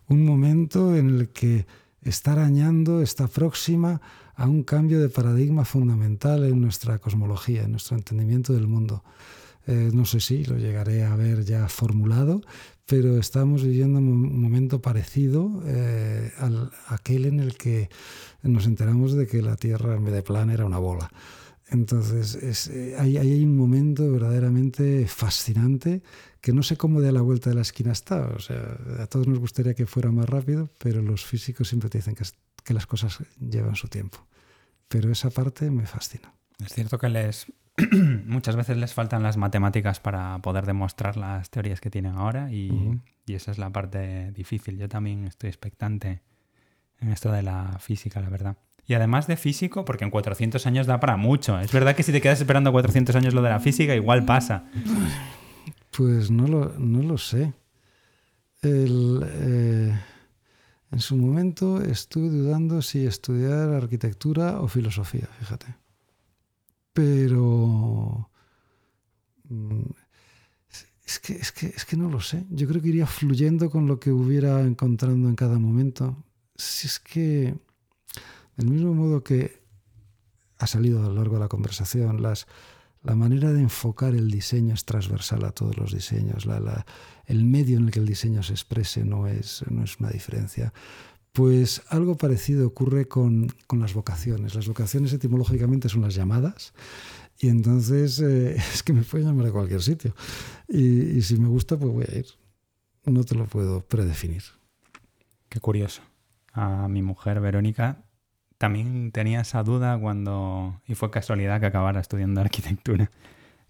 un momento en el que está arañando, está próxima a un cambio de paradigma fundamental en nuestra cosmología, en nuestro entendimiento del mundo. Eh, no sé si lo llegaré a ver ya formulado, pero estamos viviendo un momento parecido eh, a aquel en el que nos enteramos de que la Tierra en vez de plan era una bola. Entonces, eh, hay, hay, un momento verdaderamente fascinante que no sé cómo de a la vuelta de la esquina está. O sea, a todos nos gustaría que fuera más rápido, pero los físicos siempre te dicen que, que las cosas llevan su tiempo. Pero esa parte me fascina. Es cierto que les muchas veces les faltan las matemáticas para poder demostrar las teorías que tienen ahora y, y esa es la parte difícil. Yo también estoy expectante en esto de la física, la verdad. Y además de físico, porque en 400 años da para mucho. Es verdad que si te quedas esperando 400 años lo de la física, igual pasa. Pues no lo, no lo sé. Eh, en su momento estuve dudando si estudiar arquitectura o filosofía, fíjate. Pero... Mm, es que, es, que, es que no lo sé. Yo creo que iría fluyendo con lo que hubiera encontrando en cada momento. Si es que, del mismo modo que ha salido a lo largo de la conversación, las, la manera de enfocar el diseño es transversal a todos los diseños. el medio en el que el diseño se exprese no es, no es una diferencia. Pues algo parecido ocurre con, las vocaciones. Las vocaciones etimológicamente son las llamadas y entonces eh, es que me puede llamar a cualquier sitio. Y, y si me gusta, pues voy a ir. No te lo puedo predefinir. Qué curioso. A mi mujer, Verónica, también tenía esa duda cuando, y fue casualidad que acabara estudiando arquitectura.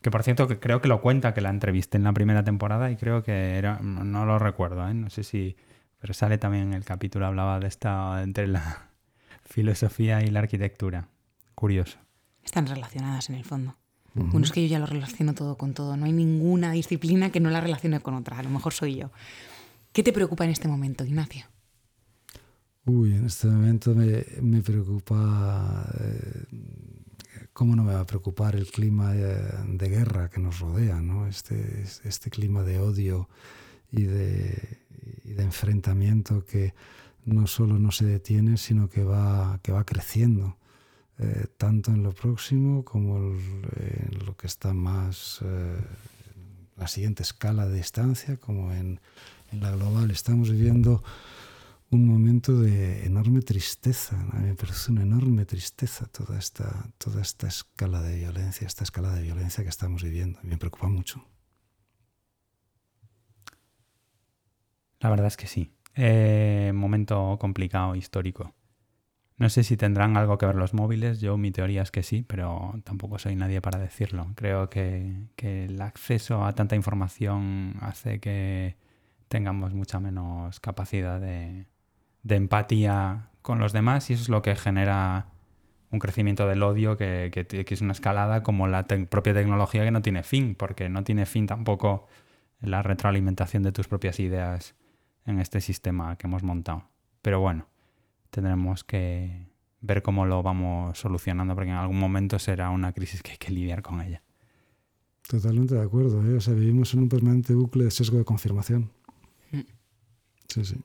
Que por cierto, que creo que lo cuenta, que la entrevisté en la primera temporada y creo que era, no lo recuerdo, ¿eh? no sé si, pero sale también en el capítulo, hablaba de esta, entre la filosofía y la arquitectura. Curioso. Están relacionadas en el fondo. Bueno, es que yo ya lo relaciono todo con todo. No hay ninguna disciplina que no la relacione con otra. A lo mejor soy yo. ¿Qué te preocupa en este momento, Ignacio? Uy, en este momento me, preocupa, eh, ¿cómo no me va a preocupar el clima de, guerra que nos rodea, ¿no? este, este clima de odio y de, enfrentamiento que no solo no se detiene, sino que va, que va creciendo, eh, tanto en lo próximo como en lo que está más, eh, la siguiente escala de distancia, como en, en, la global. Estamos viviendo un momento de enorme tristeza, a mí me parece una enorme tristeza toda esta, toda esta escala de violencia, esta escala de violencia que estamos viviendo, me preocupa mucho. La verdad es que sí. Eh, momento complicado, histórico. No sé si tendrán algo que ver los móviles, yo mi teoría es que sí, pero tampoco soy nadie para decirlo. Creo que, el acceso a tanta información hace que tengamos mucha menos capacidad de, empatía con los demás y eso es lo que genera un crecimiento del odio que, es una escalada como la propia tecnología que no tiene fin, porque no tiene fin tampoco la retroalimentación de tus propias ideas en este sistema que hemos montado. Pero bueno, tendremos que ver cómo lo vamos solucionando, porque en algún momento será una crisis que hay que lidiar con ella. Totalmente de acuerdo. ¿eh? O sea, vivimos en un permanente bucle de sesgo de confirmación. Mm. Sí, sí.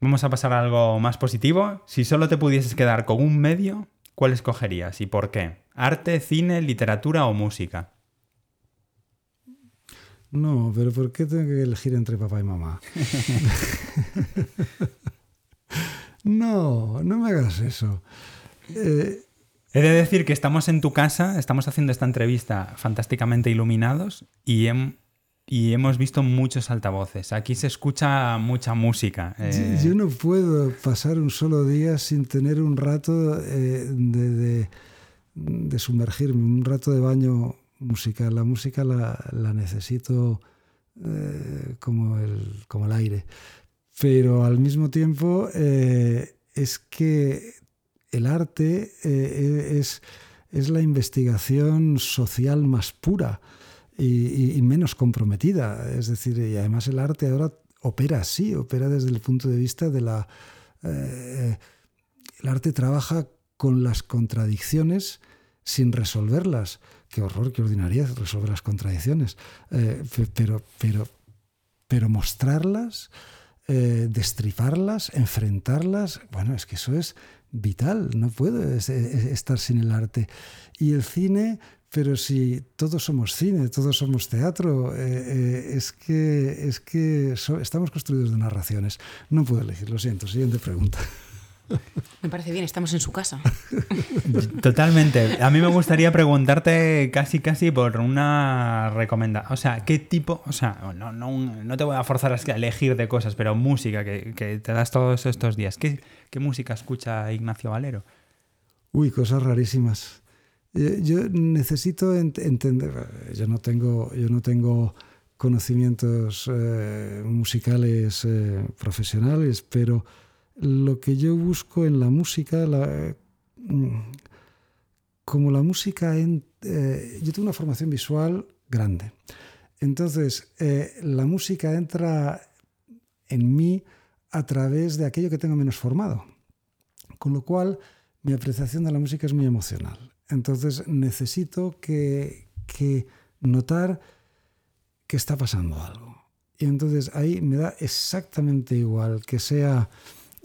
Vamos a pasar a algo más positivo. Si solo te pudieses quedar con un medio, ¿cuál escogerías y por qué? ¿Arte, cine, literatura o música? No, pero ¿por qué tengo que elegir entre papá y mamá? no, no me hagas eso. Eh, He de decir que estamos en tu casa, estamos haciendo esta entrevista fantásticamente iluminados y, y hemos visto muchos altavoces. Aquí se escucha mucha música. Eh. Yo, no puedo pasar un solo día sin tener un rato eh, de, de, sumergirme, un rato de baño música. La música la, necesito eh, como, el, como el aire. Pero al mismo tiempo eh, es que el arte eh, es, es, la investigación social más pura y, menos comprometida. Es decir, y además el arte ahora opera así, opera desde el punto de vista de la... el arte trabaja con las contradicciones sin resolverlas qué horror, qué ordinaria resolver las contradicciones, eh, pero, pero, pero mostrarlas, eh, destriparlas, enfrentarlas, bueno, es que eso es vital, no puedo estar sin el arte. Y el cine, pero si todos somos cine, todos somos teatro, eh, es que, es que estamos construidos de narraciones. No puedo elegir, lo siento. Siguiente pregunta. Me parece bien, estamos en su casa. Totalmente. A mí me gustaría preguntarte casi casi por una recomendación. O sea, ¿qué tipo? O sea, no, no, no te voy a forzar a elegir de cosas, pero música que, que te das todos estos días. ¿Qué, ¿Qué, música escucha Ignacio Valero? Uy, cosas rarísimas. Yo necesito entender. Yo no tengo, yo no tengo conocimientos eh, musicales eh, profesionales, pero lo que yo busco en la música, mm, como la música, eh, yo tengo una formación visual grande. Entonces, la música entra en mí a través de aquello que tengo menos formado. Con lo cual, mi apreciación de la música es muy emocional. Entonces, necesito que, que notar que está pasando algo. Y entonces ahí me da exactamente igual que sea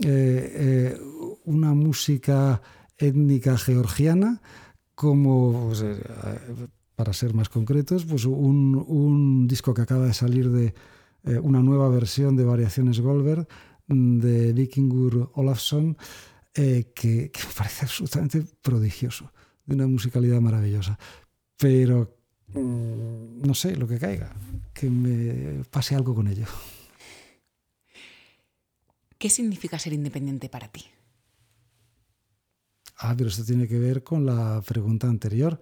eh, eh, una música étnica georgiana como, pues, eh, para ser más concretos, pues un, disco que acaba de salir de una nueva versión de Variaciones Goldberg de Vikingur Olafsson, que, que, me parece absolutamente prodigioso, de una musicalidad maravillosa. Pero mm, no sé, lo que caiga, que me pase algo con ello. ¿Qué significa ser independiente para ti? Ah, pero esto tiene que ver con la pregunta anterior.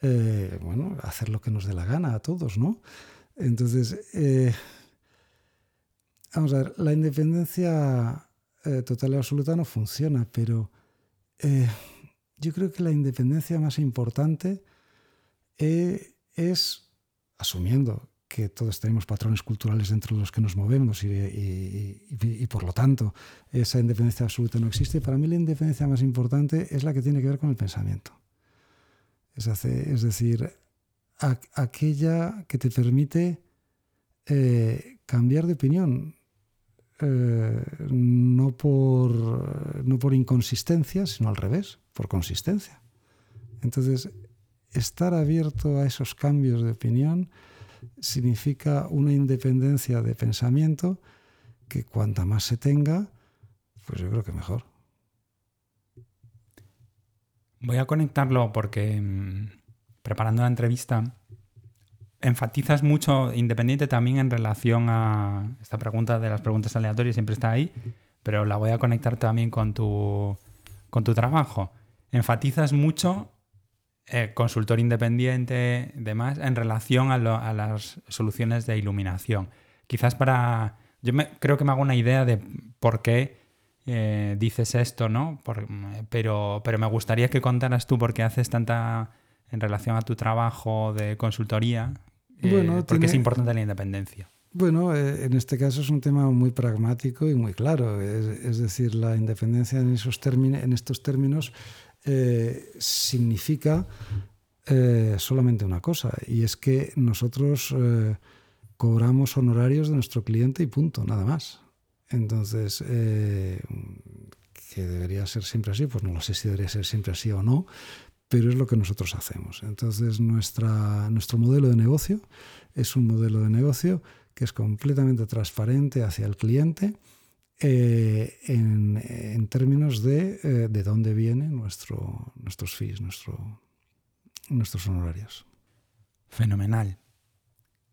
Eh, bueno, hacer lo que nos dé la gana a todos, ¿no? Entonces, eh, vamos a ver, la independencia eh, total y absoluta no funciona, pero yo creo que la independencia más importante es, asumiendo que todos tenemos patrones culturales dentro de los que nos movemos y, por lo tanto esa independencia absoluta no existe. Para mí la independencia más importante es la que tiene que ver con el pensamiento. Es, es decir, aquella que te permite eh, cambiar de opinión eh, no, por, no por inconsistencia, sino al revés, por consistencia. Entonces, estar abierto a esos cambios de opinión significa una independencia de pensamiento que cuanta más se tenga, pues yo creo que mejor. Voy a conectarlo porque mm, preparando la entrevista enfatizas mucho, independiente también en relación a esta pregunta de las preguntas aleatorias, siempre está ahí, pero la voy a conectar también con tu, con tu trabajo. Enfatizas mucho eh, consultor independiente, demás, en relación a, las soluciones de iluminación. Quizás para... Yo me, creo que me hago una idea de por qué eh, dices esto, ¿no? pero, pero me gustaría que contaras tú por qué haces tanta en relación a tu trabajo de consultoría, eh, porque es importante la independencia. Bueno, eh, en este caso es un tema muy pragmático y muy claro. Es, decir, la independencia en, esos en estos términos eh, significa solamente una cosa, y es que nosotros cobramos honorarios de nuestro cliente y punto, nada más. Entonces, que debería ser siempre así, pues no lo sé si debería ser siempre así o no, pero es lo que nosotros hacemos. Entonces, nuestra, nuestro modelo de negocio es un modelo de negocio que es completamente transparente hacia el cliente eh, en, términos de, eh, de dónde vienen nuestro, nuestros fees, nuestro, nuestros honorarios. Fenomenal.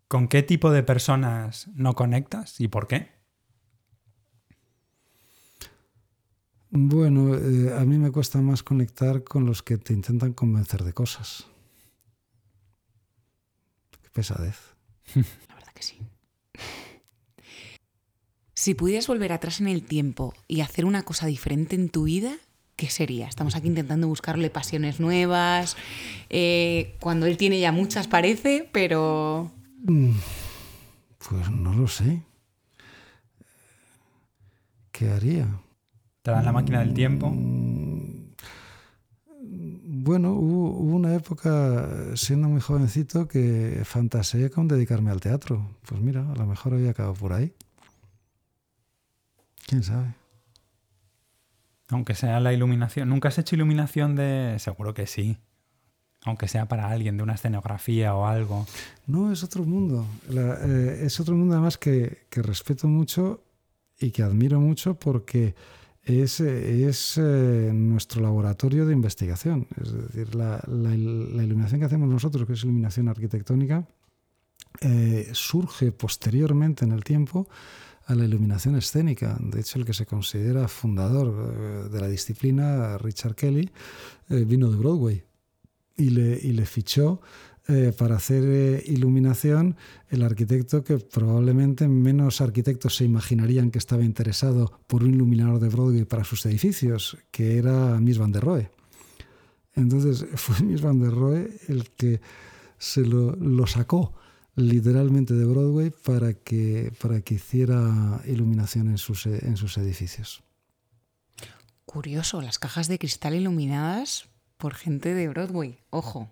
¿Con qué tipo de personas no conectas y por qué? Bueno, eh, a mí me cuesta más conectar con los que te intentan convencer de cosas. Qué pesadez. La verdad que sí. Si pudieras volver atrás en el tiempo y hacer una cosa diferente en tu vida, ¿qué sería? Estamos aquí intentando buscarle pasiones nuevas. Eh, cuando él tiene ya muchas, parece, pero. Mm, pues no lo sé. ¿Qué haría? ¿Te dan la máquina del tiempo? Mm, bueno, hubo, una época, siendo muy jovencito, que fantaseé con dedicarme al teatro. Pues mira, a lo mejor había acabado por ahí. ¿Quién sabe? Aunque sea la iluminación. ¿Nunca has hecho iluminación de...? Seguro que sí. Aunque sea para alguien, de una escenografía o algo. No, es otro mundo. Eh, es otro mundo además que, que respeto mucho y que admiro mucho porque es, es eh, nuestro laboratorio de investigación. Es decir, la, iluminación que hacemos nosotros, que es iluminación arquitectónica, eh, surge posteriormente en el tiempo a la iluminación escénica. De hecho, el que se considera fundador eh, de la disciplina, Richard Kelly, vino de Broadway y le, fichó eh, para hacer eh, iluminación el arquitecto que probablemente menos arquitectos se imaginarían que estaba interesado por un iluminador de Broadway para sus edificios, que era Mies van der Rohe. Entonces fue Mies van der Rohe el que se lo, sacó literalmente de Broadway para que, para que hiciera iluminación en sus, en sus edificios. Curioso, las cajas de cristal iluminadas por gente de Broadway. Ojo.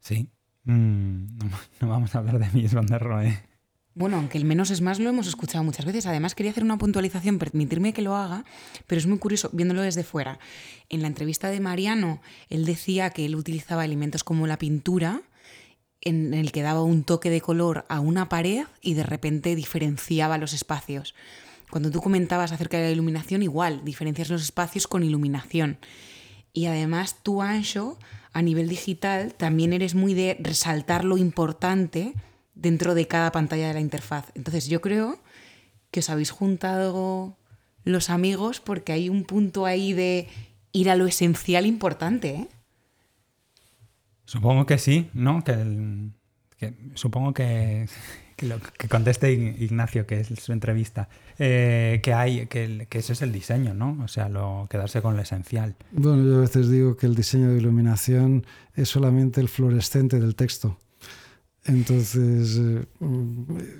Sí. Mm, no, vamos a hablar de Mies van der Rohe. Bueno, aunque el menos es más lo hemos escuchado muchas veces. Además, quería hacer una puntualización, permitirme que lo haga, pero es muy curioso viéndolo desde fuera. En la entrevista de Mariano, él decía que él utilizaba elementos como la pintura, en el que daba un toque de color a una pared y de repente diferenciaba los espacios. Cuando tú comentabas acerca de la iluminación, igual, diferencias los espacios con iluminación. Y además tú, Ancho, a nivel digital también eres muy de resaltar lo importante dentro de cada pantalla de la interfaz. Entonces yo creo que os habéis juntado los amigos porque hay un punto ahí de ir a lo esencial importante. ¿eh? Supongo que sí, ¿no? Que, supongo que, que, lo, que conteste Ignacio, que es su entrevista, eh, que hay, que, que, eso es el diseño, ¿no? O sea, lo, quedarse con lo esencial. Bueno, yo a veces digo que el diseño de iluminación es solamente el fluorescente del texto. Entonces, eh,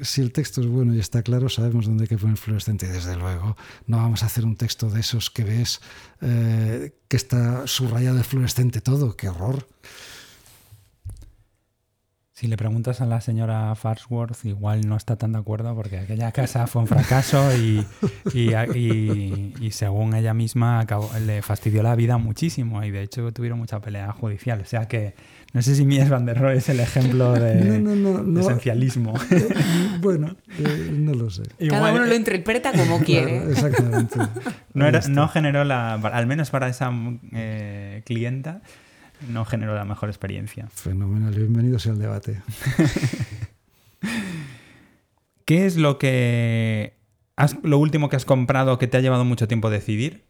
si el texto es bueno y está claro, sabemos dónde hay que poner fluorescente. Y desde luego, no vamos a hacer un texto de esos que ves eh, que está subrayado de fluorescente todo. ¡Qué horror! Si le preguntas a la señora Farsworth, igual no está tan de acuerdo porque aquella casa fue un fracaso y, y, según ella misma le fastidió la vida muchísimo y de hecho tuvieron mucha pelea judicial. O sea que no sé si Mies van der Rohe es el ejemplo de, esencialismo. Eh, bueno, eh, no lo sé. Cada uno lo interpreta como quiere. exactamente. No, no, generó la, al menos para esa eh, clienta, no generó la mejor experiencia. Fenomenal, bienvenidos al debate. ¿Qué es lo que has, lo último que has comprado que te ha llevado mucho tiempo decidir?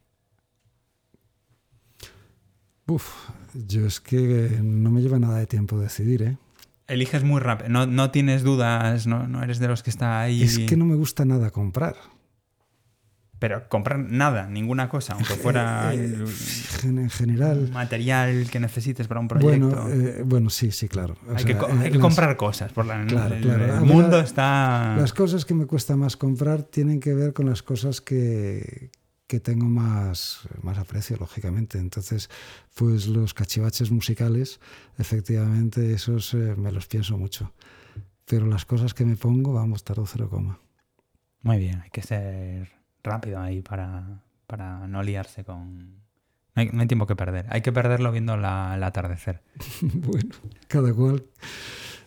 Uf, yo es que no me lleva nada de tiempo decidir, ¿eh? Eliges muy rápido, no, no tienes dudas, no, no, eres de los que está ahí. Es que no me gusta nada comprar. Pero comprar nada, ninguna cosa, aunque fuera eh, en general material que necesites para un proyecto. Bueno, eh, bueno sí, sí, claro. hay, que, eh, comprar cosas. Por la, el, mundo está. Las cosas que me cuesta más comprar tienen que ver con las cosas que, que tengo más, más aprecio, lógicamente. Entonces, pues los cachivaches musicales, efectivamente, esos me los pienso mucho. Pero las cosas que me pongo, vamos, tardo cero coma. Muy bien, hay que ser rápido ahí para, para no liarse con... No hay, tiempo que perder. Hay que perderlo viendo el atardecer. bueno, cada cual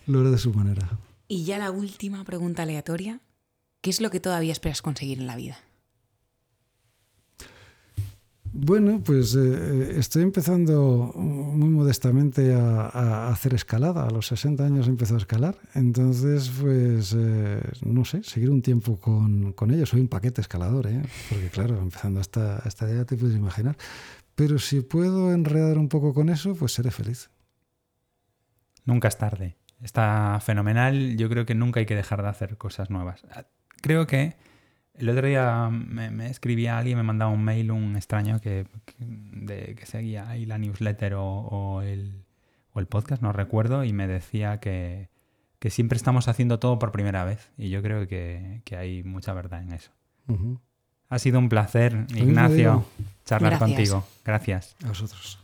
lo hará de su manera. Y ya la última pregunta aleatoria. ¿Qué es lo que todavía esperas conseguir en la vida? Bueno, pues eh, eh, estoy empezando muy modestamente a, hacer escalada. A los 60 años empezó a escalar. Entonces, pues, eh, no sé, seguir un tiempo con, con ello. Soy un paquete escalador, ¿eh? porque claro, empezando esta, esta idea te puedes imaginar. Pero si puedo enredar un poco con eso, pues seré feliz. Nunca es tarde. Está fenomenal. Yo creo que nunca hay que dejar de hacer cosas nuevas. Creo que el otro día me, escribía alguien, me mandaba un mail, un extraño que, de, que seguía ahí la newsletter o, el, podcast, no recuerdo, y me decía que, siempre estamos haciendo todo por primera vez. Y yo creo que, hay mucha verdad en eso. Ha sido un placer, Ignacio, charlar contigo. Gracias. A vosotros.